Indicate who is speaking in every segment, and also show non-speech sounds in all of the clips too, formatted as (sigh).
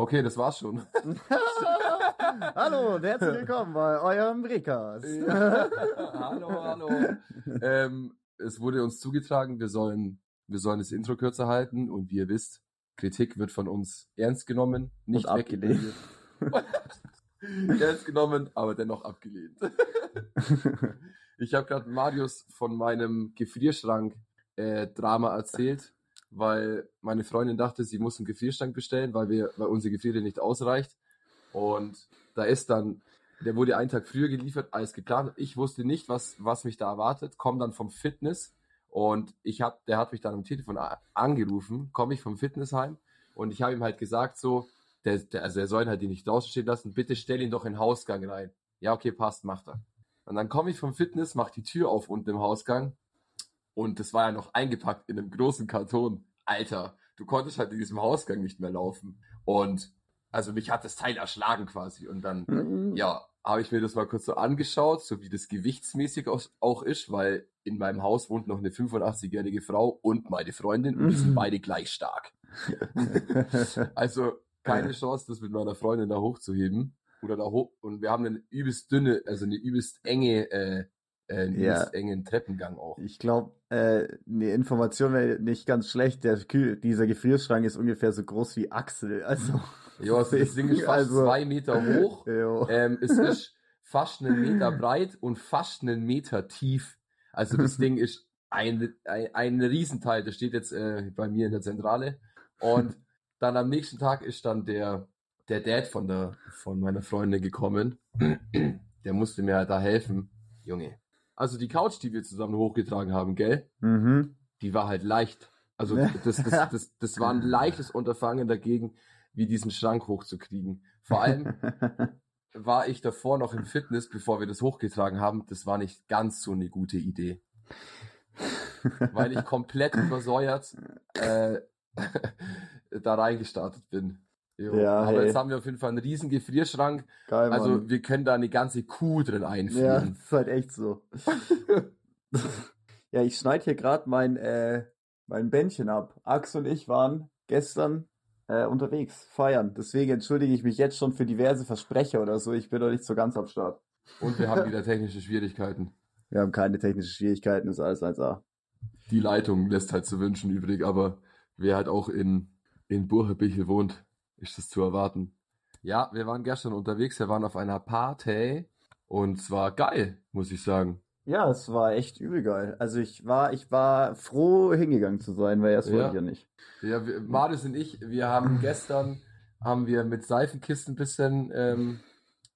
Speaker 1: Okay, das war's schon. (laughs)
Speaker 2: hallo und herzlich willkommen bei eurem Recast.
Speaker 1: Ja. hallo, hallo. Ähm, es wurde uns zugetragen, wir sollen, wir sollen das Intro kürzer halten und wie ihr wisst, Kritik wird von uns ernst genommen, nicht
Speaker 2: Und abgelehnt. (laughs)
Speaker 1: ernst genommen, aber dennoch abgelehnt. (laughs) ich habe gerade Marius von meinem Gefrierschrank äh, Drama erzählt, weil meine Freundin dachte, sie muss einen Gefrierschrank bestellen, weil wir, weil unsere Gefriere nicht ausreicht. Und da ist dann, der wurde einen Tag früher geliefert als geplant. Ich wusste nicht, was, was mich da erwartet, komme dann vom Fitness und ich hab, der hat mich dann am Telefon angerufen, komme ich vom Fitnessheim und ich habe ihm halt gesagt so, der, der, also er soll ihn halt nicht draußen stehen lassen, bitte stell ihn doch in den Hausgang rein. Ja, okay, passt, macht er. Und dann komme ich vom Fitness, mach die Tür auf unten im Hausgang und das war ja noch eingepackt in einem großen Karton. Alter, du konntest halt in diesem Hausgang nicht mehr laufen. Und also mich hat das Teil erschlagen quasi. Und dann, ja, habe ich mir das mal kurz so angeschaut, so wie das gewichtsmäßig auch ist, weil in meinem Haus wohnt noch eine 85-jährige Frau und meine Freundin und die sind beide gleich stark. (laughs) Also keine Chance, das mit meiner Freundin da hochzuheben. Oder da hoch. Und wir haben eine übelst dünne, also eine übelst enge, äh, äh,
Speaker 2: Ja.
Speaker 1: engen Treppengang auch.
Speaker 2: Ich glaube, äh, eine Information wäre nicht ganz schlecht. Der Kühl, dieser Gefrierschrank ist ungefähr so groß wie Axel. Also, (laughs)
Speaker 1: Ja, also das Ding ist fast
Speaker 2: Also-
Speaker 1: zwei Meter hoch. (laughs)
Speaker 2: jo.
Speaker 1: Ähm, es ist fast einen Meter breit und fast einen Meter tief. Also das Ding ist ein, ein, ein Riesenteil. Das steht jetzt äh, bei mir in der Zentrale. Und dann am nächsten Tag ist dann der, der Dad von, der, von meiner Freundin gekommen. (clears throat) Der musste mir halt da helfen. Junge. Also die Couch, die wir zusammen hochgetragen haben, gell?
Speaker 2: mhm.
Speaker 1: die war halt leicht. Also das, das, das, das war ein (laughs) leichtes Unterfangen dagegen, wie diesen Schrank hochzukriegen. Vor allem (laughs) war ich davor noch im Fitness, bevor wir das hochgetragen haben. Das war nicht ganz so eine gute Idee. Weil ich komplett übersäuert äh, (laughs) da reingestartet bin. Jo.
Speaker 2: Ja,
Speaker 1: Aber
Speaker 2: hey.
Speaker 1: jetzt haben wir auf jeden Fall einen riesen Gefrierschrank.
Speaker 2: Geil, Mann.
Speaker 1: Also wir können da eine ganze Kuh drin
Speaker 2: ja,
Speaker 1: einführen.
Speaker 2: ist halt echt so. (laughs) ja, ich schneide hier gerade mein, äh, mein Bändchen ab. Ax und ich waren gestern äh, unterwegs, feiern. Deswegen entschuldige ich mich jetzt schon für diverse Versprecher oder so. Ich bin noch nicht so ganz am Start.
Speaker 1: Und wir haben (laughs) wieder technische Schwierigkeiten.
Speaker 2: Wir haben keine technischen Schwierigkeiten, ist alles 1A.
Speaker 1: Die Leitung lässt halt zu wünschen übrig, aber wer halt auch in, in Burhebichel wohnt, ist das zu erwarten. Ja, wir waren gestern unterwegs, wir waren auf einer Party und es war geil, muss ich sagen.
Speaker 2: Ja, es war echt übel geil. Also ich war, ich war froh hingegangen zu sein, weil erst
Speaker 1: Ja.
Speaker 2: wollte ich ja nicht.
Speaker 1: Ja, wir, Marius und ich, wir haben (clears throat) gestern, haben wir mit Seifenkisten ein bisschen ähm,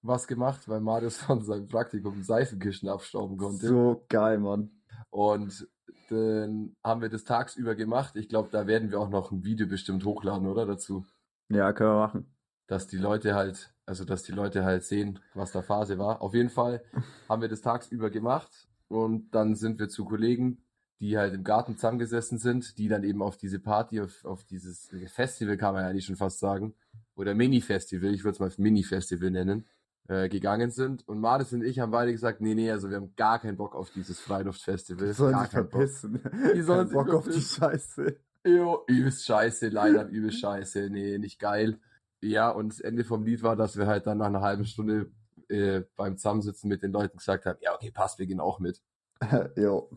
Speaker 1: was gemacht, weil Marius (laughs) von seinem Praktikum Seifenkisten abstauben konnte.
Speaker 2: So geil, Mann.
Speaker 1: Und dann haben wir das tagsüber gemacht. Ich glaube, da werden wir auch noch ein Video bestimmt hochladen, oder dazu?
Speaker 2: Ja, können wir machen.
Speaker 1: dass die Leute halt, also dass die Leute halt sehen, was da Phase war. Auf jeden Fall (laughs) haben wir das tagsüber gemacht und dann sind wir zu Kollegen, die halt im Garten zusammengesessen sind, die dann eben auf diese Party, auf, auf dieses Festival kann man ja eigentlich schon fast sagen, oder Mini-Festival, ich würde es mal Mini-Festival nennen, äh, gegangen sind. Und Maris und ich haben beide gesagt, nee, nee, also wir haben gar keinen Bock auf dieses Freiluftfestival.
Speaker 2: Die sollen
Speaker 1: gar
Speaker 2: sich
Speaker 1: keinen Bock.
Speaker 2: verpissen.
Speaker 1: Die sollen
Speaker 2: Kein
Speaker 1: sich
Speaker 2: Bock auf die
Speaker 1: verpissen.
Speaker 2: Scheiße.
Speaker 1: Jo, übelst scheiße, leider übelst scheiße, nee, nicht geil. Ja, und das Ende vom Lied war, dass wir halt dann nach einer halben Stunde äh, beim Zusammensitzen mit den Leuten gesagt haben, ja, okay, passt, wir gehen auch mit. (laughs)
Speaker 2: jo.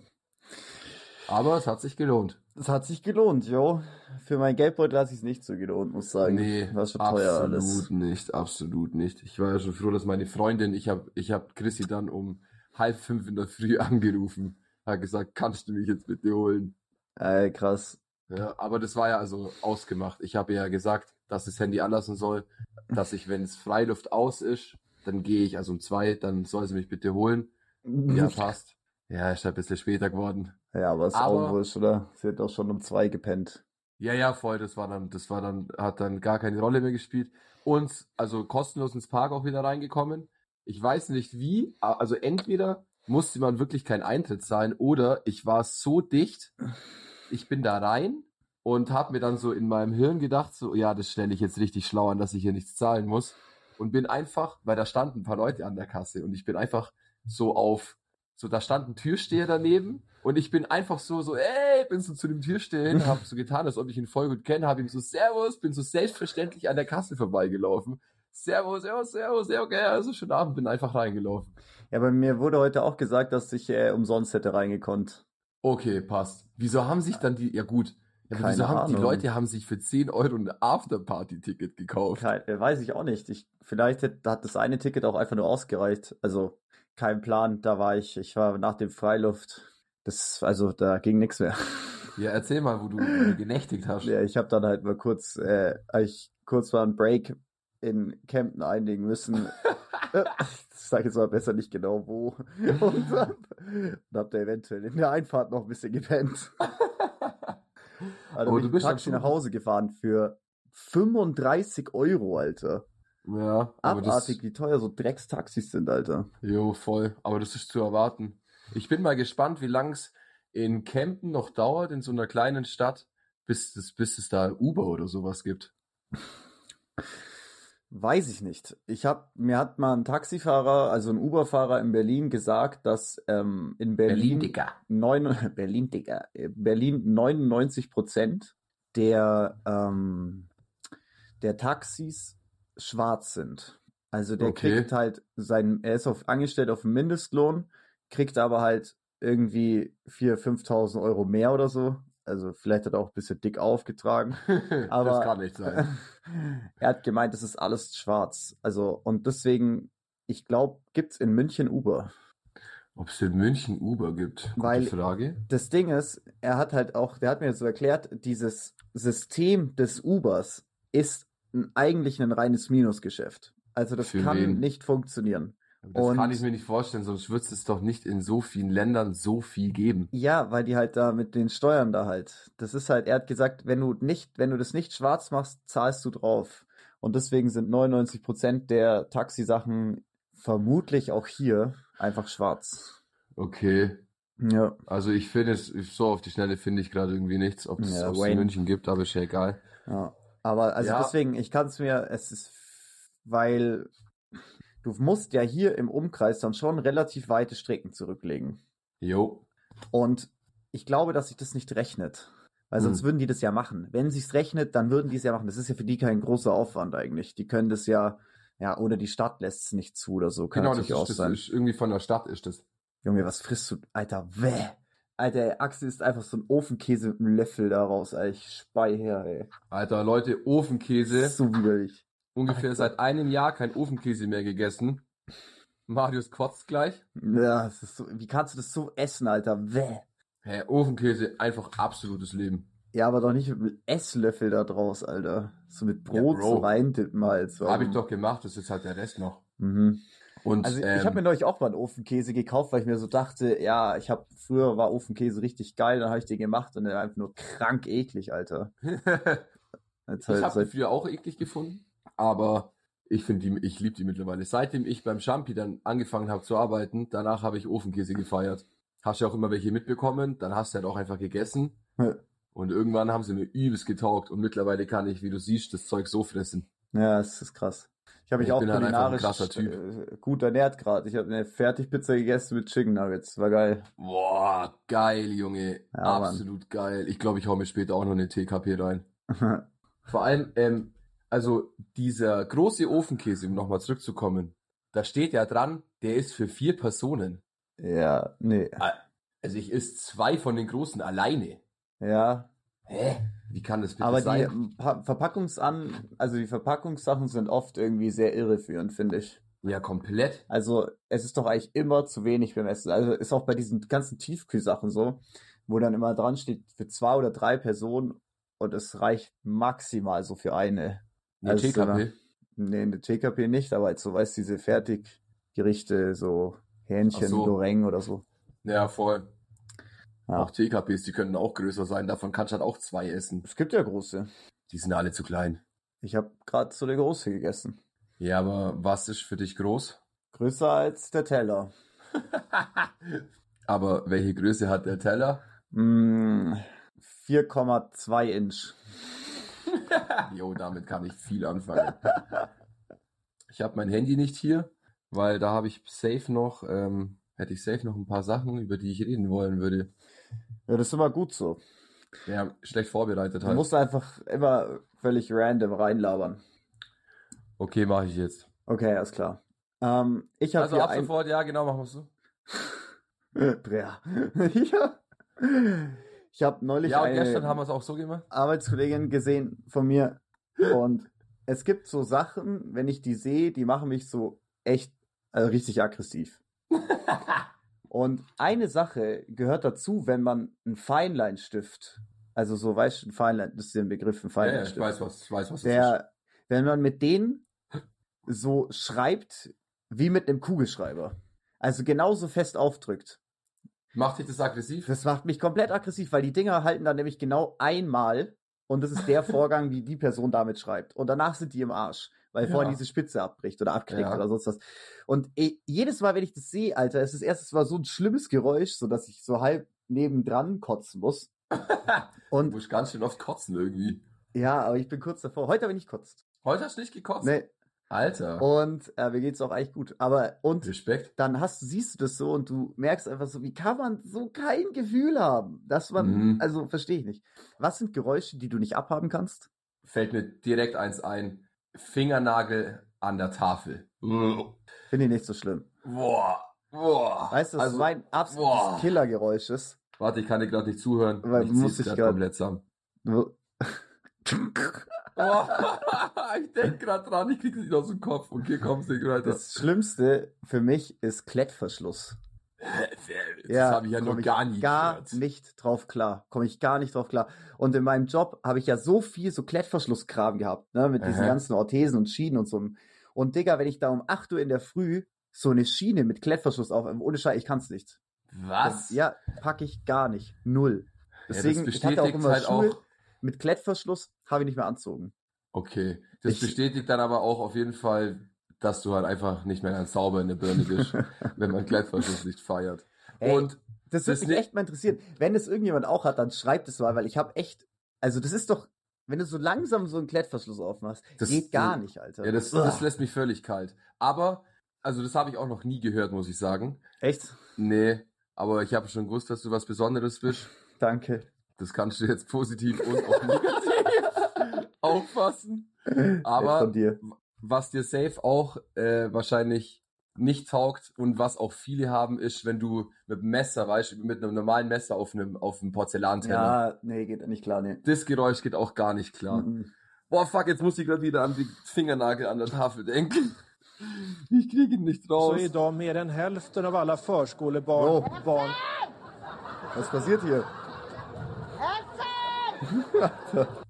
Speaker 1: Aber es hat sich gelohnt.
Speaker 2: Es hat sich gelohnt, jo. Für mein Geldbeutel hat sich nicht so gelohnt, muss sagen.
Speaker 1: Nee,
Speaker 2: War schon teuer
Speaker 1: absolut
Speaker 2: alles.
Speaker 1: nicht, absolut nicht. Ich war ja schon froh, dass meine Freundin, ich habe ich hab Chrissy dann um halb fünf in der Früh (laughs) angerufen, hat gesagt, kannst du mich jetzt bitte holen?
Speaker 2: Ey, krass.
Speaker 1: Ja, aber das war ja also ausgemacht. Ich habe ja gesagt, dass das Handy anlassen soll, dass ich, wenn es Freiluft aus ist, dann gehe ich also um zwei, dann soll sie mich bitte holen. Ja, (laughs) passt. Ja, ist halt ein bisschen später geworden.
Speaker 2: Ja, aber ist
Speaker 1: Aber-
Speaker 2: auch wurscht, oder? Sie hat doch schon um zwei gepennt.
Speaker 1: Ja, ja, voll, das war dann, das war dann, hat dann gar keine Rolle mehr gespielt. Und also kostenlos ins Park auch wieder reingekommen. Ich weiß nicht wie, also entweder musste man wirklich keinen Eintritt zahlen oder ich war so dicht, ich bin da rein und habe mir dann so in meinem Hirn gedacht, so, ja, das stelle ich jetzt richtig schlau an, dass ich hier nichts zahlen muss. Und bin einfach, weil da standen ein paar Leute an der Kasse und ich bin einfach so auf So, da stand ein Türsteher daneben und ich bin einfach so, so, ey, bin so zu dem Türsteher hin, hab so getan, als ob ich ihn voll gut kenne, hab ihm so Servus, bin so selbstverständlich an der Kasse vorbeigelaufen. Servus, servus, servus, ja, okay, also schönen Abend, bin einfach reingelaufen.
Speaker 2: Ja, bei mir wurde heute auch gesagt, dass ich äh, umsonst hätte reingekonnt.
Speaker 1: Okay, passt. Wieso haben sich dann die, ja gut, ja,
Speaker 2: Keine
Speaker 1: wieso haben die
Speaker 2: Ahnung.
Speaker 1: Leute haben sich für 10 Euro ein Afterparty-Ticket gekauft?
Speaker 2: Kein, weiß ich auch nicht. Ich, vielleicht hat, hat das eine Ticket auch einfach nur ausgereicht. Also kein Plan. Da war ich, ich war nach dem Freiluft. Das, also da ging nichts mehr. (laughs)
Speaker 1: Ja, erzähl mal, wo du, wo du genächtigt hast.
Speaker 2: Ja, ich habe dann halt mal kurz, äh, ich kurz mal einen Break in Kempten einlegen müssen. (laughs) Äh, ich sage jetzt mal besser nicht genau wo. (laughs) Und, hab- und hab da eventuell in der Einfahrt noch ein bisschen gepennt. Also
Speaker 1: Aber
Speaker 2: bin
Speaker 1: du
Speaker 2: ich
Speaker 1: bist dann
Speaker 2: Taxi nach Hause gefahren für 35 Euro, Alter.
Speaker 1: Ja,
Speaker 2: Abartig, wie teuer so Dreckstaxis sind, Alter.
Speaker 1: jo, voll. Aber das ist zu erwarten. Ich bin mal gespannt, wie lang es in Kempten noch dauert, in so einer kleinen Stadt, bis es, bis es da Uber oder sowas gibt. (laughs)
Speaker 2: Weiß ich nicht. Ich hab, mir hat mal ein Taxifahrer, also ein Uber-Fahrer in Berlin gesagt, dass ähm, in Berlin,
Speaker 1: Digga.
Speaker 2: neun, (laughs) Berlin, Digga, äh, Berlin 99 Prozent der, ähm, der Taxis schwarz sind. Also der
Speaker 1: Okay.
Speaker 2: kriegt halt sein, er ist auf, angestellt auf Mindestlohn, kriegt aber halt irgendwie 4.000, 5.000 Euro mehr oder so. Also vielleicht hat er auch ein bisschen dick aufgetragen. (laughs) Aber
Speaker 1: das kann nicht sein. (laughs)
Speaker 2: er hat gemeint, das ist alles schwarz. Also, und deswegen, ich glaube, gibt's in München Uber.
Speaker 1: Ob es in München Uber gibt? Gute
Speaker 2: Weil-
Speaker 1: Frage.
Speaker 2: Das Ding ist, er hat halt auch, der hat mir so erklärt, dieses System des Ubers ist ein, eigentlich ein reines Minusgeschäft. Also das
Speaker 1: Für
Speaker 2: kann
Speaker 1: wen?
Speaker 2: nicht funktionieren.
Speaker 1: Das
Speaker 2: Und-
Speaker 1: kann ich mir nicht vorstellen, sonst wird es doch nicht in so vielen Ländern so viel geben.
Speaker 2: Ja, weil die halt da mit den Steuern da halt. Das ist halt, er hat gesagt, wenn du nicht, wenn du das nicht schwarz machst, zahlst du drauf. Und deswegen sind 99 Prozent der Taxisachen vermutlich auch hier einfach schwarz.
Speaker 1: Okay.
Speaker 2: Ja.
Speaker 1: Also ich finde es, so auf die Schnelle finde ich gerade irgendwie nichts, ob es
Speaker 2: Ja,
Speaker 1: in. München gibt, aber ist ja egal.
Speaker 2: Ja, aber also
Speaker 1: Ja.
Speaker 2: deswegen, ich kann es mir, es ist, weil du musst ja hier im Umkreis dann schon relativ weite Strecken zurücklegen.
Speaker 1: Jo.
Speaker 2: Und ich glaube, dass sich das nicht rechnet. Weil sonst
Speaker 1: Hm.
Speaker 2: würden die das ja machen. Wenn sich's rechnet, dann würden die es ja machen. Das ist ja für die kein großer Aufwand eigentlich. Die können das ja, ja, oder die Stadt lässt es nicht zu oder so. Kann
Speaker 1: Genau, das ist, das ist irgendwie von der Stadt ist das.
Speaker 2: Junge, was frisst du? Alter, weh. Alter, Axel ist einfach so ein Ofenkäse mit einem Löffel daraus, ey. Ich spei her, ey.
Speaker 1: Alter, Leute, Ofenkäse.
Speaker 2: So widerlich.
Speaker 1: Ungefähr
Speaker 2: Alter.
Speaker 1: seit einem Jahr kein Ofenkäse mehr gegessen. Marius kotzt gleich.
Speaker 2: Ja, es ist so, wie kannst du das so essen, Alter? Weh.
Speaker 1: Hä, Ofenkäse, einfach absolutes Leben.
Speaker 2: Ja, aber doch nicht mit einem Esslöffel da draus, Alter. So mit Brot
Speaker 1: Bro.
Speaker 2: so reintippen halt. So.
Speaker 1: Habe ich doch gemacht, das ist halt der Rest noch.
Speaker 2: Mhm.
Speaker 1: Und
Speaker 2: Also
Speaker 1: ähm,
Speaker 2: ich habe mir neulich auch mal einen Ofenkäse gekauft, weil ich mir so dachte, ja, ich habe früher war Ofenkäse richtig geil, dann habe ich den gemacht und der war einfach nur krank eklig, Alter. (laughs)
Speaker 1: Ich
Speaker 2: halt,
Speaker 1: habe
Speaker 2: seit,
Speaker 1: früher auch eklig gefunden, aber ich finde die, ich liebe die mittlerweile. Seitdem ich beim Champi dann angefangen habe zu arbeiten, danach habe ich Ofenkäse gefeiert. Hast ja auch immer welche mitbekommen, dann hast du halt auch einfach gegessen und irgendwann haben sie mir übelst getaugt und mittlerweile kann ich, wie du siehst, das Zeug so fressen.
Speaker 2: ja, es ist krass. Ich habe mich
Speaker 1: Ich
Speaker 2: auch
Speaker 1: bin halt
Speaker 2: kulinarisch äh, gut ernährt gerade. Ich habe eine Fertigpizza gegessen mit Chicken Nuggets, war geil.
Speaker 1: Boah, geil, Junge.
Speaker 2: Ja, Mann.
Speaker 1: Absolut geil. Ich glaube, ich hau mir später auch noch eine TKP rein. (laughs) Vor allem, ähm, also dieser große Ofenkäse, um nochmal zurückzukommen, da steht ja dran, der ist für vier Personen.
Speaker 2: ja, nee.
Speaker 1: Also ich esse zwei von den großen alleine.
Speaker 2: Ja,
Speaker 1: Hä? Wie kann das bitte
Speaker 2: aber die
Speaker 1: sein?
Speaker 2: Pa- Verpackungsan, also die Verpackungssachen sind oft irgendwie sehr irreführend, finde ich.
Speaker 1: Ja, komplett.
Speaker 2: Also, es ist doch eigentlich immer zu wenig beim Essen. Also, ist auch bei diesen ganzen Tiefkühlsachen so, wo dann immer dran steht, für zwei oder drei Personen und es reicht maximal so für eine.
Speaker 1: Eine
Speaker 2: Also,
Speaker 1: TKP.
Speaker 2: Nee, eine TKP nicht, aber so, weißt du, diese Fertiggerichte, so Hähnchen,
Speaker 1: so.
Speaker 2: Goreng oder so.
Speaker 1: Ja, voll.
Speaker 2: Ja.
Speaker 1: Auch TKPs, die können auch größer sein. Davon kannst du halt auch zwei essen.
Speaker 2: Es gibt ja große.
Speaker 1: Die sind alle zu klein.
Speaker 2: Ich habe gerade so eine große gegessen.
Speaker 1: Ja, aber was ist für dich groß?
Speaker 2: Größer als der Teller. (laughs)
Speaker 1: aber welche Größe hat der Teller?
Speaker 2: Mm, 4,2 Inch.
Speaker 1: Jo, damit kann ich viel anfangen. Ich habe mein Handy nicht hier, weil da habe ich safe noch ähm, hätte ich safe noch ein paar Sachen, über die ich reden wollen würde.
Speaker 2: Ja, das ist immer gut so.
Speaker 1: Ja, schlecht vorbereitet
Speaker 2: Du
Speaker 1: halt.
Speaker 2: musst einfach immer völlig random reinlabern.
Speaker 1: Okay, mache ich jetzt.
Speaker 2: Okay, alles klar. Ähm, ich habe
Speaker 1: Also ab sofort, ja, genau, machen wir so. (laughs) (laughs)
Speaker 2: Ja. Ich habe neulich
Speaker 1: Ja,
Speaker 2: eine
Speaker 1: so.
Speaker 2: Arbeitskollegin gesehen von mir. Und es gibt so Sachen, wenn ich die sehe, die machen mich so echt äh, richtig aggressiv. (laughs) Und eine Sache gehört dazu, wenn man einen Feinleinstift, also so, weißt du, ein Feinlein, das ist der Begriff, ein
Speaker 1: Ja, ja, ich
Speaker 2: Feinleinstift,
Speaker 1: weiß, was, ich weiß, was
Speaker 2: der, wenn man mit denen so schreibt, wie mit einem Kugelschreiber, also genauso fest aufdrückt,
Speaker 1: Macht dich das aggressiv?
Speaker 2: das macht mich komplett aggressiv, weil die Dinger halten dann nämlich genau einmal und das ist der (laughs) Vorgang, wie die Person damit schreibt. Und danach sind die im Arsch, weil
Speaker 1: Ja.
Speaker 2: vorhin diese Spitze abbricht oder abknickt
Speaker 1: Ja.
Speaker 2: oder sonst was. Und eh, jedes Mal, wenn ich das sehe, Alter, es ist erstes Mal so ein schlimmes Geräusch, so dass ich so halb nebendran kotzen muss. (laughs)
Speaker 1: Du
Speaker 2: Und
Speaker 1: musst ganz schön oft kotzen irgendwie.
Speaker 2: ja, aber ich bin kurz davor. Heute habe ich nicht gekotzt.
Speaker 1: Heute hast du nicht gekotzt?
Speaker 2: Nee.
Speaker 1: Alter.
Speaker 2: Und äh, mir geht's auch eigentlich gut. Aber und
Speaker 1: Respekt.
Speaker 2: dann hast, siehst du das so und du merkst einfach so, wie kann man so kein Gefühl haben, dass man,
Speaker 1: Mhm.
Speaker 2: also verstehe ich nicht. Was sind Geräusche, die du nicht abhaben kannst?
Speaker 1: Fällt mir direkt eins ein. Fingernagel an der Tafel.
Speaker 2: Finde ich nicht so schlimm.
Speaker 1: Boah. Boah.
Speaker 2: Weißt du, was
Speaker 1: also,
Speaker 2: mein absolutes
Speaker 1: boah.
Speaker 2: Killergeräusch ist?
Speaker 1: Warte, ich kann dir gerade nicht zuhören.
Speaker 2: Weil
Speaker 1: ich
Speaker 2: muss ich
Speaker 1: grad- komplett zusammen. (laughs) Boah. (laughs) ich denke gerade dran, ich krieg's nicht aus dem Kopf. Okay, kommst nicht weiter.
Speaker 2: Das Schlimmste für mich ist Klettverschluss.
Speaker 1: das habe ich ja
Speaker 2: komm
Speaker 1: noch gar nie
Speaker 2: Gar
Speaker 1: gehört.
Speaker 2: nicht drauf klar. Komme ich gar nicht drauf klar. Und in meinem Job habe ich ja so viel so Klettverschlusskram gehabt, ne, mit diesen
Speaker 1: Aha.
Speaker 2: ganzen Orthesen und Schienen und so. Und Digga, wenn ich da um 8 Uhr in der Früh so eine Schiene mit Klettverschluss auf, ohne Scheiß, ich kann's nicht.
Speaker 1: Was?
Speaker 2: Das, ja, packe ich gar nicht. Null.
Speaker 1: Ja,
Speaker 2: Deswegen,
Speaker 1: das
Speaker 2: ich hatte auch immer
Speaker 1: halt
Speaker 2: Schuhe
Speaker 1: auch.
Speaker 2: mit Klettverschluss, habe ich nicht mehr anzogen.
Speaker 1: Okay. Das
Speaker 2: Ich-
Speaker 1: bestätigt dann aber auch auf jeden Fall, dass du halt einfach nicht mehr ganz sauber in der Birne bist, (laughs) wenn man Klettverschluss nicht feiert.
Speaker 2: Ey,
Speaker 1: Und
Speaker 2: Das würde mich
Speaker 1: ne-
Speaker 2: echt mal interessieren. Wenn es irgendjemand auch hat, dann schreibt es mal, weil ich habe echt, also das ist doch, wenn du so langsam so einen Klettverschluss aufmachst,
Speaker 1: Das-
Speaker 2: geht gar nicht, Alter.
Speaker 1: ja, das, das lässt mich völlig kalt. Aber, also das habe ich auch noch nie gehört, muss ich sagen.
Speaker 2: echt?
Speaker 1: Nee, aber ich habe schon gewusst, dass du was Besonderes bist. (laughs)
Speaker 2: Danke.
Speaker 1: Das kannst du jetzt positiv und auch negativ auffassen. Aber-
Speaker 2: Echt von dir.
Speaker 1: Was dir safe auch äh, wahrscheinlich nicht taugt und was auch viele haben, ist, wenn du mit einem Messer, weißt du, mit einem normalen Messer auf einem, auf einem Porzellanteller.
Speaker 2: Ja, nee, geht nicht klar, nee.
Speaker 1: Das Geräusch geht auch gar nicht klar.
Speaker 2: Mhm.
Speaker 1: Boah, fuck, jetzt muss ich gerade wieder an die Fingernagel an der Tafel denken. Ich kriege ihn nicht raus.
Speaker 3: är idag mer än hälften av alla förskolebarn
Speaker 2: Oh.
Speaker 3: barn
Speaker 2: Was passiert hier? (laughs)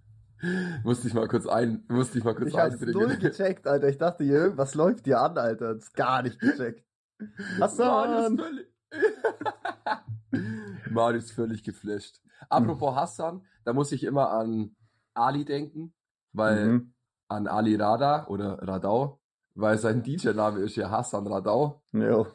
Speaker 1: Musste ich mal kurz ein, musste ich mal kurz
Speaker 2: Ich hab's null gecheckt, Alter. Ich dachte, hier, irgendwas läuft dir an, Alter. Das ist gar nicht gecheckt. Hassan!
Speaker 1: Marius völlig, (laughs) Marius völlig geflasht. Apropos Hassan, da muss ich immer an Ali denken, weil
Speaker 2: Mhm.
Speaker 1: an Ali Rada oder Radau, weil sein DJ-Name ist ja Hassan Radau
Speaker 2: Jo.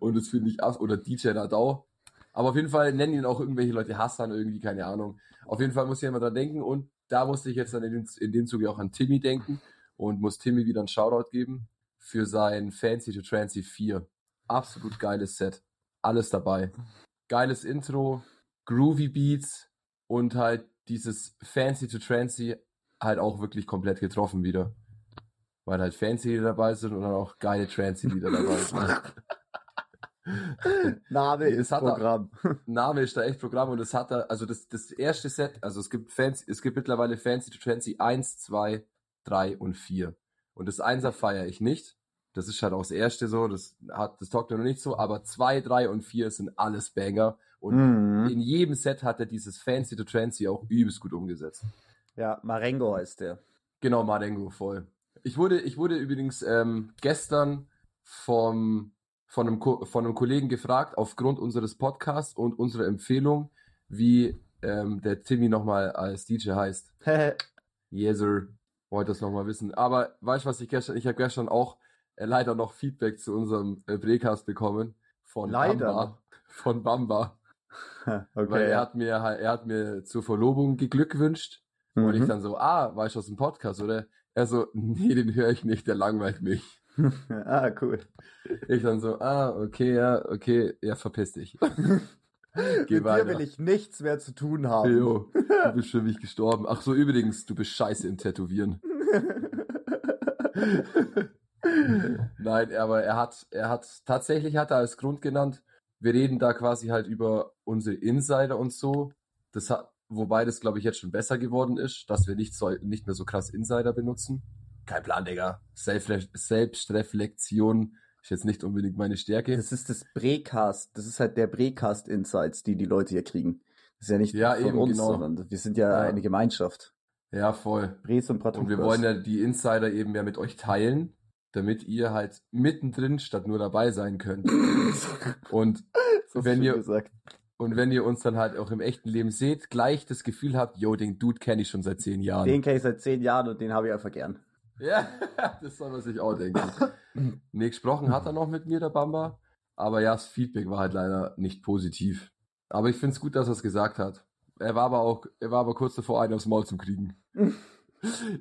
Speaker 1: und das finde ich ab oder DJ Radau. Aber auf jeden Fall nennen ihn auch irgendwelche Leute Hassan irgendwie, keine Ahnung. Auf jeden Fall muss ich immer dran denken und da musste ich jetzt dann in dem, in dem Zuge auch an Timmy denken und muss Timmy wieder einen Shoutout geben für sein Fancy to Transy 4. Absolut geiles Set. Alles dabei. Geiles Intro, groovy Beats und halt dieses Fancy to Transy halt auch wirklich komplett getroffen wieder. Weil halt Fancy Lieder dabei sind und dann auch geile Transy Lieder dabei sind. (laughs) (laughs)
Speaker 2: Name ist
Speaker 1: hat er-
Speaker 2: Programm. (laughs)
Speaker 1: Name ist da echt Programm und das hat er, also das, das erste Set, also es gibt Fancy, es gibt mittlerweile Fancy to Fancy 1, 2, 3 und 4. Und das 1er feiere ich nicht. Das ist halt auch das erste so, das hat, das taugt mir noch nicht so, aber 2, 3 und 4 sind alles Banger. Und
Speaker 2: Mhm.
Speaker 1: in jedem Set hat er dieses Fancy to Fancy auch übelst gut umgesetzt.
Speaker 2: Ja, Marengo heißt der.
Speaker 1: Genau, Marengo voll. Ich wurde, ich wurde übrigens ähm, gestern vom, von, einem, Ko- von einem Kollegen gefragt, aufgrund unseres Podcasts und unserer Empfehlung, wie ähm, der Timmy nochmal als DJ heißt. (laughs) Yes, sir. Wollte das nochmal wissen. Aber weißt du, was ich gestern, ich habe gestern auch äh, leider noch Feedback zu unserem äh, Precast bekommen von
Speaker 2: Leider
Speaker 1: Bamba. (laughs) Von Bamba. (laughs) Weil
Speaker 2: okay.
Speaker 1: er hat mir, er hat mir zur Verlobung geglückwünscht. Und ich
Speaker 2: Mhm.
Speaker 1: dann so, ah, weißt du aus dem Podcast, oder? Er so, nee, den höre ich nicht, der langweilt mich. (laughs)
Speaker 2: ah, cool.
Speaker 1: Ich dann so, ah, okay, ja, okay, ja, verpiss dich. (laughs) Geh
Speaker 2: Mit
Speaker 1: weiter.
Speaker 2: dir will ich nichts mehr zu tun haben.
Speaker 1: Jo, du (laughs) bist für mich gestorben. Ach so, übrigens, du bist scheiße im Tätowieren. Nein, aber er hat, er hat, tatsächlich hat er als Grund genannt, wir reden da quasi halt über unsere Insider und so. Das hat, wobei das glaube ich jetzt schon besser geworden ist, dass wir nicht so, nicht mehr so krass Insider benutzen. Kein Plan, Digga. Selbstre Selbstreflexion ist jetzt nicht unbedingt meine Stärke.
Speaker 2: Das ist das Brecast. Das ist halt der Brecast Insights, die die Leute hier kriegen. Das ist ja nicht
Speaker 1: Ja,
Speaker 2: von
Speaker 1: eben,
Speaker 2: uns,
Speaker 1: genau.
Speaker 2: sondern wir sind ja,
Speaker 1: Ja.
Speaker 2: eine Gemeinschaft.
Speaker 1: Ja, voll.
Speaker 2: Bres und
Speaker 1: Und
Speaker 2: Pratunkas.
Speaker 1: wir wollen ja die Insider eben ja mit euch teilen, damit ihr halt mittendrin statt nur dabei sein könnt. (laughs) Und wenn ihr-
Speaker 2: gesagt.
Speaker 1: Und wenn ihr uns dann halt auch im echten Leben seht, gleich das Gefühl habt, yo, den Dude kenne ich schon seit zehn Jahren.
Speaker 2: Den kenne ich seit zehn Jahren und den habe ich einfach gern.
Speaker 1: Ja, (laughs) das soll man sich auch denken. (laughs) nee, gesprochen hat er noch mit mir, der Bamba. Aber ja, das Feedback war halt leider nicht positiv. Aber ich finde es gut, dass er es gesagt hat. Er war aber auch, er war aber kurz davor, einen aufs Maul zu kriegen. (laughs)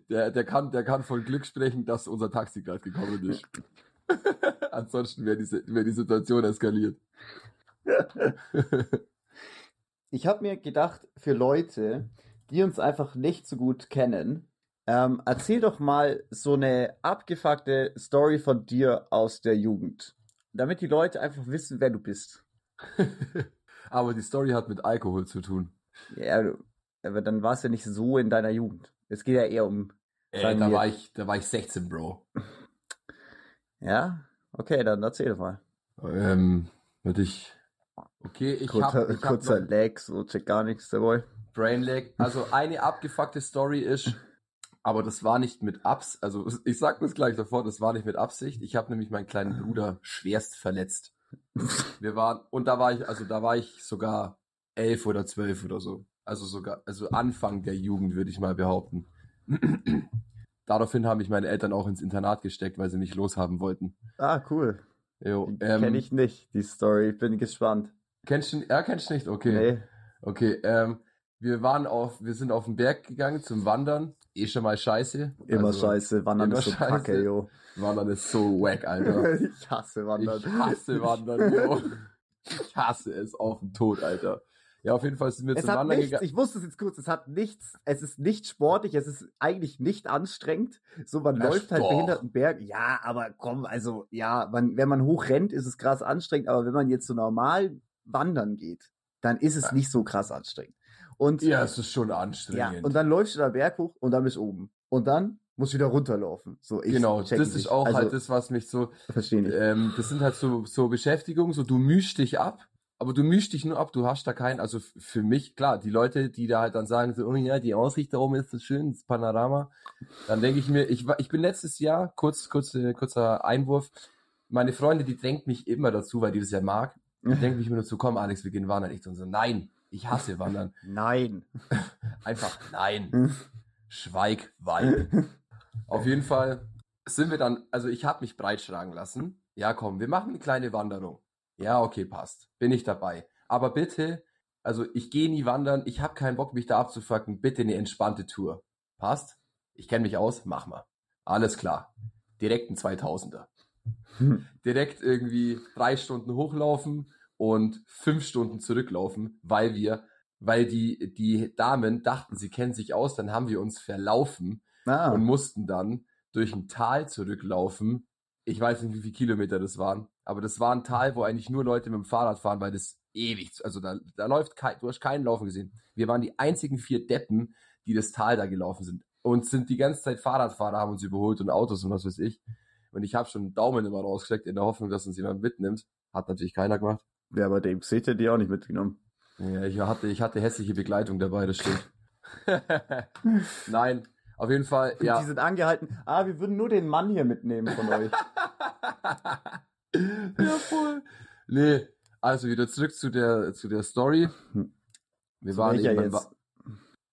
Speaker 1: Der, der, kann, der kann von Glück sprechen, dass unser Taxi gerade gekommen ist. Ansonsten wäre die, wär die Situation eskaliert.
Speaker 2: Ich habe mir gedacht, für Leute, die uns einfach nicht so gut kennen, ähm, erzähl doch mal so eine abgefuckte Story von dir aus der Jugend. Damit die Leute einfach wissen, wer du bist. (laughs)
Speaker 1: aber die Story hat mit Alkohol zu tun.
Speaker 2: Ja, aber dann war es ja nicht so in deiner Jugend. Es geht ja eher um.
Speaker 1: Ey,
Speaker 2: Sagen
Speaker 1: da
Speaker 2: wir-
Speaker 1: war ich, da war ich 16, Bro. (laughs)
Speaker 2: Ja? Okay, dann erzähl doch mal.
Speaker 1: Ähm, würde ich. Okay, ich
Speaker 2: kurzer
Speaker 1: habe ich hab
Speaker 2: kurzer
Speaker 1: noch
Speaker 2: Lag, so check gar nichts, der Boy.
Speaker 1: Brain Lag. Also eine abgefuckte Story ist, (laughs) aber das war nicht mit Abs, also (laughs) ich sag das gleich davor, das war nicht mit Absicht. Ich habe nämlich meinen kleinen Bruder schwerst verletzt. Wir waren und da war ich, also da war ich sogar elf oder zwölf oder so. Also sogar, also Anfang der Jugend würde ich mal behaupten. (clears throat) Daraufhin haben mich meine Eltern auch ins Internat gesteckt, weil sie mich loshaben wollten.
Speaker 2: Ah, cool.
Speaker 1: Jo, ähm,
Speaker 2: Kenne ich nicht, die Story. Ich bin gespannt.
Speaker 1: Kennst du, ja, kennst du nicht? Okay.
Speaker 2: Nee.
Speaker 1: Okay, ähm, wir waren auf, wir sind auf den Berg gegangen zum Wandern. Eh schon mal scheiße.
Speaker 2: Immer
Speaker 1: Also,
Speaker 2: scheiße. Wandern
Speaker 1: immer
Speaker 2: ist so
Speaker 1: scheiße.
Speaker 2: kacke, yo.
Speaker 1: Wandern ist so wack, Alter. (laughs)
Speaker 2: ich hasse Wandern.
Speaker 1: Ich hasse Wandern, yo. Ich hasse es auf den Tod, Alter. Ja, auf jeden Fall sind wir
Speaker 2: Es
Speaker 1: zum
Speaker 2: hat
Speaker 1: Wandern
Speaker 2: nichts,
Speaker 1: gegangen.
Speaker 2: ich wusste es jetzt kurz, es hat nichts, es ist nicht sportlich, es ist eigentlich nicht anstrengend. So, man
Speaker 1: Na,
Speaker 2: läuft halt
Speaker 1: doch.
Speaker 2: behinderten Berg. Ja, aber komm, also, ja, man, wenn man hoch rennt, ist es krass anstrengend, aber wenn man jetzt so normal wandern geht, dann ist es
Speaker 1: Ja.
Speaker 2: nicht so krass anstrengend. Und,
Speaker 1: Ja, es ist schon
Speaker 2: ja,
Speaker 1: anstrengend.
Speaker 2: und dann läufst du da Berg hoch und dann bist du oben. Und dann musst du wieder runterlaufen. So, ich
Speaker 1: genau, das
Speaker 2: nicht.
Speaker 1: ist auch
Speaker 2: also,
Speaker 1: halt das, was mich so,
Speaker 2: Verstehe nicht.
Speaker 1: ähm, das sind halt so, so Beschäftigungen, so du mischst dich ab, aber du mischst dich nur ab, du hast da keinen, also für mich, klar, die Leute, die da halt dann sagen, so, oh ja, die Aussicht da oben ist so schön, das Panorama, dann denke ich mir, ich, ich bin letztes Jahr, kurz, kurz, äh, kurzer Einwurf, meine Freunde, die drängt mich immer dazu, weil die das ja mag, die (laughs) denken mich immer nur so, komm Alex, wir gehen wandern. Ich so, nein, ich hasse wandern. (laughs)
Speaker 2: Nein.
Speaker 1: Einfach nein. Schweig, Wein. Auf jeden Fall sind wir dann, also ich habe mich breitschlagen lassen. Ja, komm, wir machen eine kleine Wanderung. Ja, okay, passt. Bin ich dabei. Aber bitte, also ich gehe nie wandern, ich habe keinen Bock, mich da abzufacken. Bitte eine entspannte Tour. Passt? Ich kenne mich aus, mach mal. Alles klar. Direkt ein 2000er. Direkt irgendwie drei Stunden hochlaufen und fünf Stunden zurücklaufen, weil wir, weil die, die Damen dachten, sie kennen sich aus, dann haben wir uns verlaufen
Speaker 2: Ah,
Speaker 1: und mussten dann durch ein Tal zurücklaufen. Ich weiß nicht, wie viele Kilometer das waren, aber das war ein Tal, wo eigentlich nur Leute mit dem Fahrrad fahren, weil das ewig, also da, da läuft kein, du hast keinen Laufen gesehen. Wir waren die einzigen vier Deppen, die das Tal da gelaufen sind und sind die ganze Zeit Fahrradfahrer, haben uns überholt und Autos und was weiß ich. Und ich habe schon einen Daumen immer rausgesteckt in der Hoffnung, dass uns jemand mitnimmt. Hat natürlich keiner gemacht.
Speaker 2: Ja, aber dem seht ihr die auch nicht mitgenommen.
Speaker 1: Ja, ich hatte, ich hatte hässliche Begleitung dabei, das stimmt. (laughs) Nein, auf jeden Fall, ja.
Speaker 2: Die sind angehalten. Ah, wir würden nur den Mann hier mitnehmen von euch. (laughs)
Speaker 1: ja, voll. Nee, also wieder zurück zu der, zu der Story. Wir
Speaker 2: Zu
Speaker 1: waren eben,
Speaker 2: jetzt?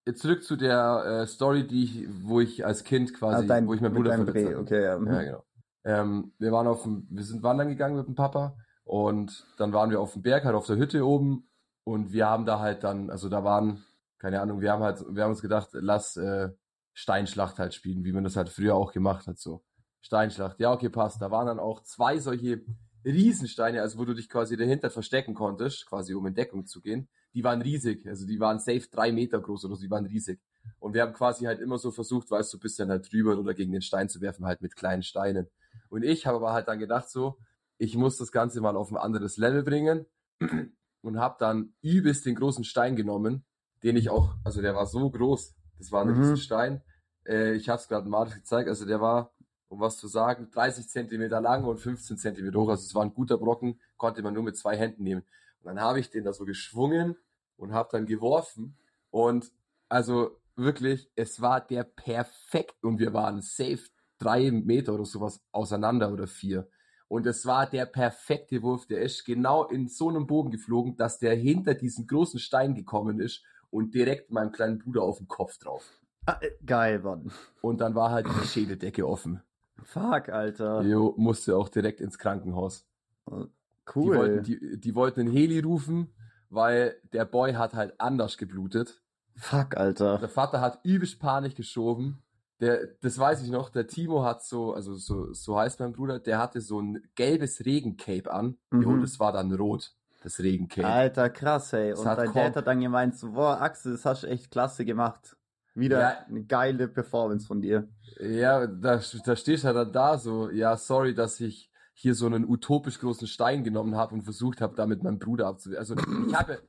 Speaker 1: Jetzt zurück zu der äh, Story, die ich, wo ich als Kind quasi,
Speaker 2: ah, dein,
Speaker 1: wo ich meinen Bruder verletzt habe.
Speaker 2: okay, ja. mhm.
Speaker 1: Ja, genau. Ähm, wir waren auf dem, wir sind wandern gegangen mit dem Papa und dann waren wir auf dem Berg, halt auf der Hütte oben und wir haben da halt dann, also da waren, keine Ahnung, wir haben halt, wir haben uns gedacht, lass äh, Steinschlacht halt spielen, wie man das halt früher auch gemacht hat, so. Steinschlacht. Ja, okay, passt. Da waren dann auch zwei solche Riesensteine, also wo du dich quasi dahinter verstecken konntest, quasi um in Deckung zu gehen. Die waren riesig, also die waren safe drei Meter groß oder so, die waren riesig. Und wir haben quasi halt immer so versucht, weißt du, ein bisschen halt drüber oder gegen den Stein zu werfen, halt mit kleinen Steinen. Und ich habe aber halt dann gedacht so, ich muss das Ganze mal auf ein anderes Level bringen (clears throat) und habe dann übelst den großen Stein genommen, den ich auch, also der war so groß, das war ein
Speaker 2: Mhm.
Speaker 1: Riesenstein. Äh, ich habe es gerade mal gezeigt, also der war, um was zu sagen, 30 Zentimeter lang und 15 Zentimeter hoch, also es war ein guter Brocken, konnte man nur mit zwei Händen nehmen. Und dann habe ich den da so geschwungen und habe dann geworfen und also wirklich, es war der perfekt und wir waren safe drei Meter oder sowas auseinander oder vier. Und es war der perfekte Wurf. Der ist genau in so einem Bogen geflogen, dass der hinter diesen großen Stein gekommen ist und direkt meinem kleinen Bruder auf den Kopf drauf.
Speaker 2: Ah, äh, geil, Mann.
Speaker 1: Und dann war halt die Schädeldecke offen.
Speaker 2: Fuck, Alter.
Speaker 1: Jo, musste auch direkt ins Krankenhaus. Die,
Speaker 2: Cool.
Speaker 1: wollten, die, die wollten einen Heli rufen, weil der Boy hat halt anders geblutet.
Speaker 2: Fuck, Alter.
Speaker 1: Der Vater hat übelst Panik geschoben. Der, das weiß ich noch, der Timo hat so, also so, so heißt mein Bruder, der hatte so ein gelbes Regencape an.
Speaker 2: Mhm.
Speaker 1: Jo, das war dann rot, das Regencape.
Speaker 2: Alter, krass, ey.
Speaker 1: Das
Speaker 2: Und
Speaker 1: hat
Speaker 2: dein Dad hat dann gemeint, so, boah, Axel, das hast du echt klasse gemacht. Wieder
Speaker 1: Ja.
Speaker 2: eine geile Performance von dir.
Speaker 1: Ja, da, da stehst du halt dann da so, ja, sorry, dass ich hier so einen utopisch großen Stein genommen habe und versucht habe, damit meinen Bruder abzuwehren. Also ich habe,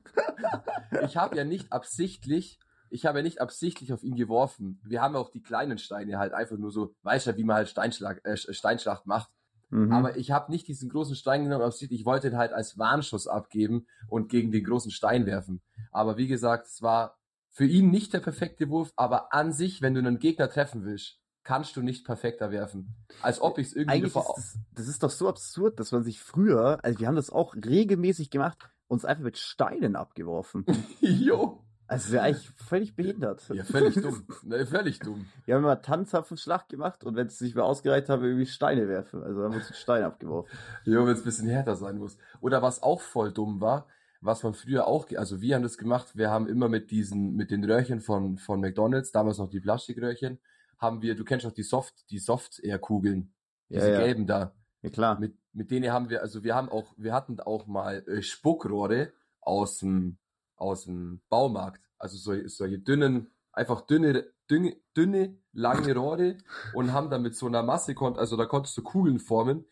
Speaker 1: (laughs) ich habe ja nicht absichtlich, ich habe ja nicht absichtlich auf ihn geworfen. Wir haben auch die kleinen Steine halt einfach nur so, weißt ja, wie man halt Steinschlag, äh, Steinschlacht macht.
Speaker 2: Mhm.
Speaker 1: Aber ich habe nicht diesen großen Stein genommen, absichtlich. Ich wollte ihn halt als Warnschuss abgeben und gegen den großen Stein werfen. Aber wie gesagt, es war für ihn nicht der perfekte Wurf, aber an sich, wenn du einen Gegner treffen willst, kannst du nicht perfekter werfen. Als ob ich es irgendwie
Speaker 2: Eigentlich ist das, das ist doch so absurd, dass man sich früher, also wir haben das auch regelmäßig gemacht, uns einfach mit Steinen abgeworfen. (laughs)
Speaker 1: jo.
Speaker 2: Also ja eigentlich völlig behindert.
Speaker 1: Ja, völlig dumm. Ne, völlig dumm.
Speaker 2: Wir haben immer Tanzapfenschlag gemacht und wenn es nicht mehr ausgereicht hat, irgendwie Steine werfen. Also wir uns mit Steinen abgeworfen.
Speaker 1: Jo, wenn es ein bisschen härter sein muss. Oder was auch voll dumm war, was man früher auch, also wir haben das gemacht, wir haben immer mit diesen, mit den Röhrchen von, von McDonalds, damals noch die Plastikröhrchen, haben wir, du kennst doch die Soft, die Soft-Air-Kugeln,
Speaker 2: Ja,
Speaker 1: diese
Speaker 2: ja.
Speaker 1: gelben da.
Speaker 2: Ja klar.
Speaker 1: Mit, mit denen haben wir, also wir haben auch, wir hatten auch mal äh, Spuckrohre aus dem, aus dem Baumarkt. Also so, solche dünnen, einfach dünne, dünne, dünne, lange Rohre (laughs) und haben dann mit so einer Masse, konnt, also da konntest du Kugeln formen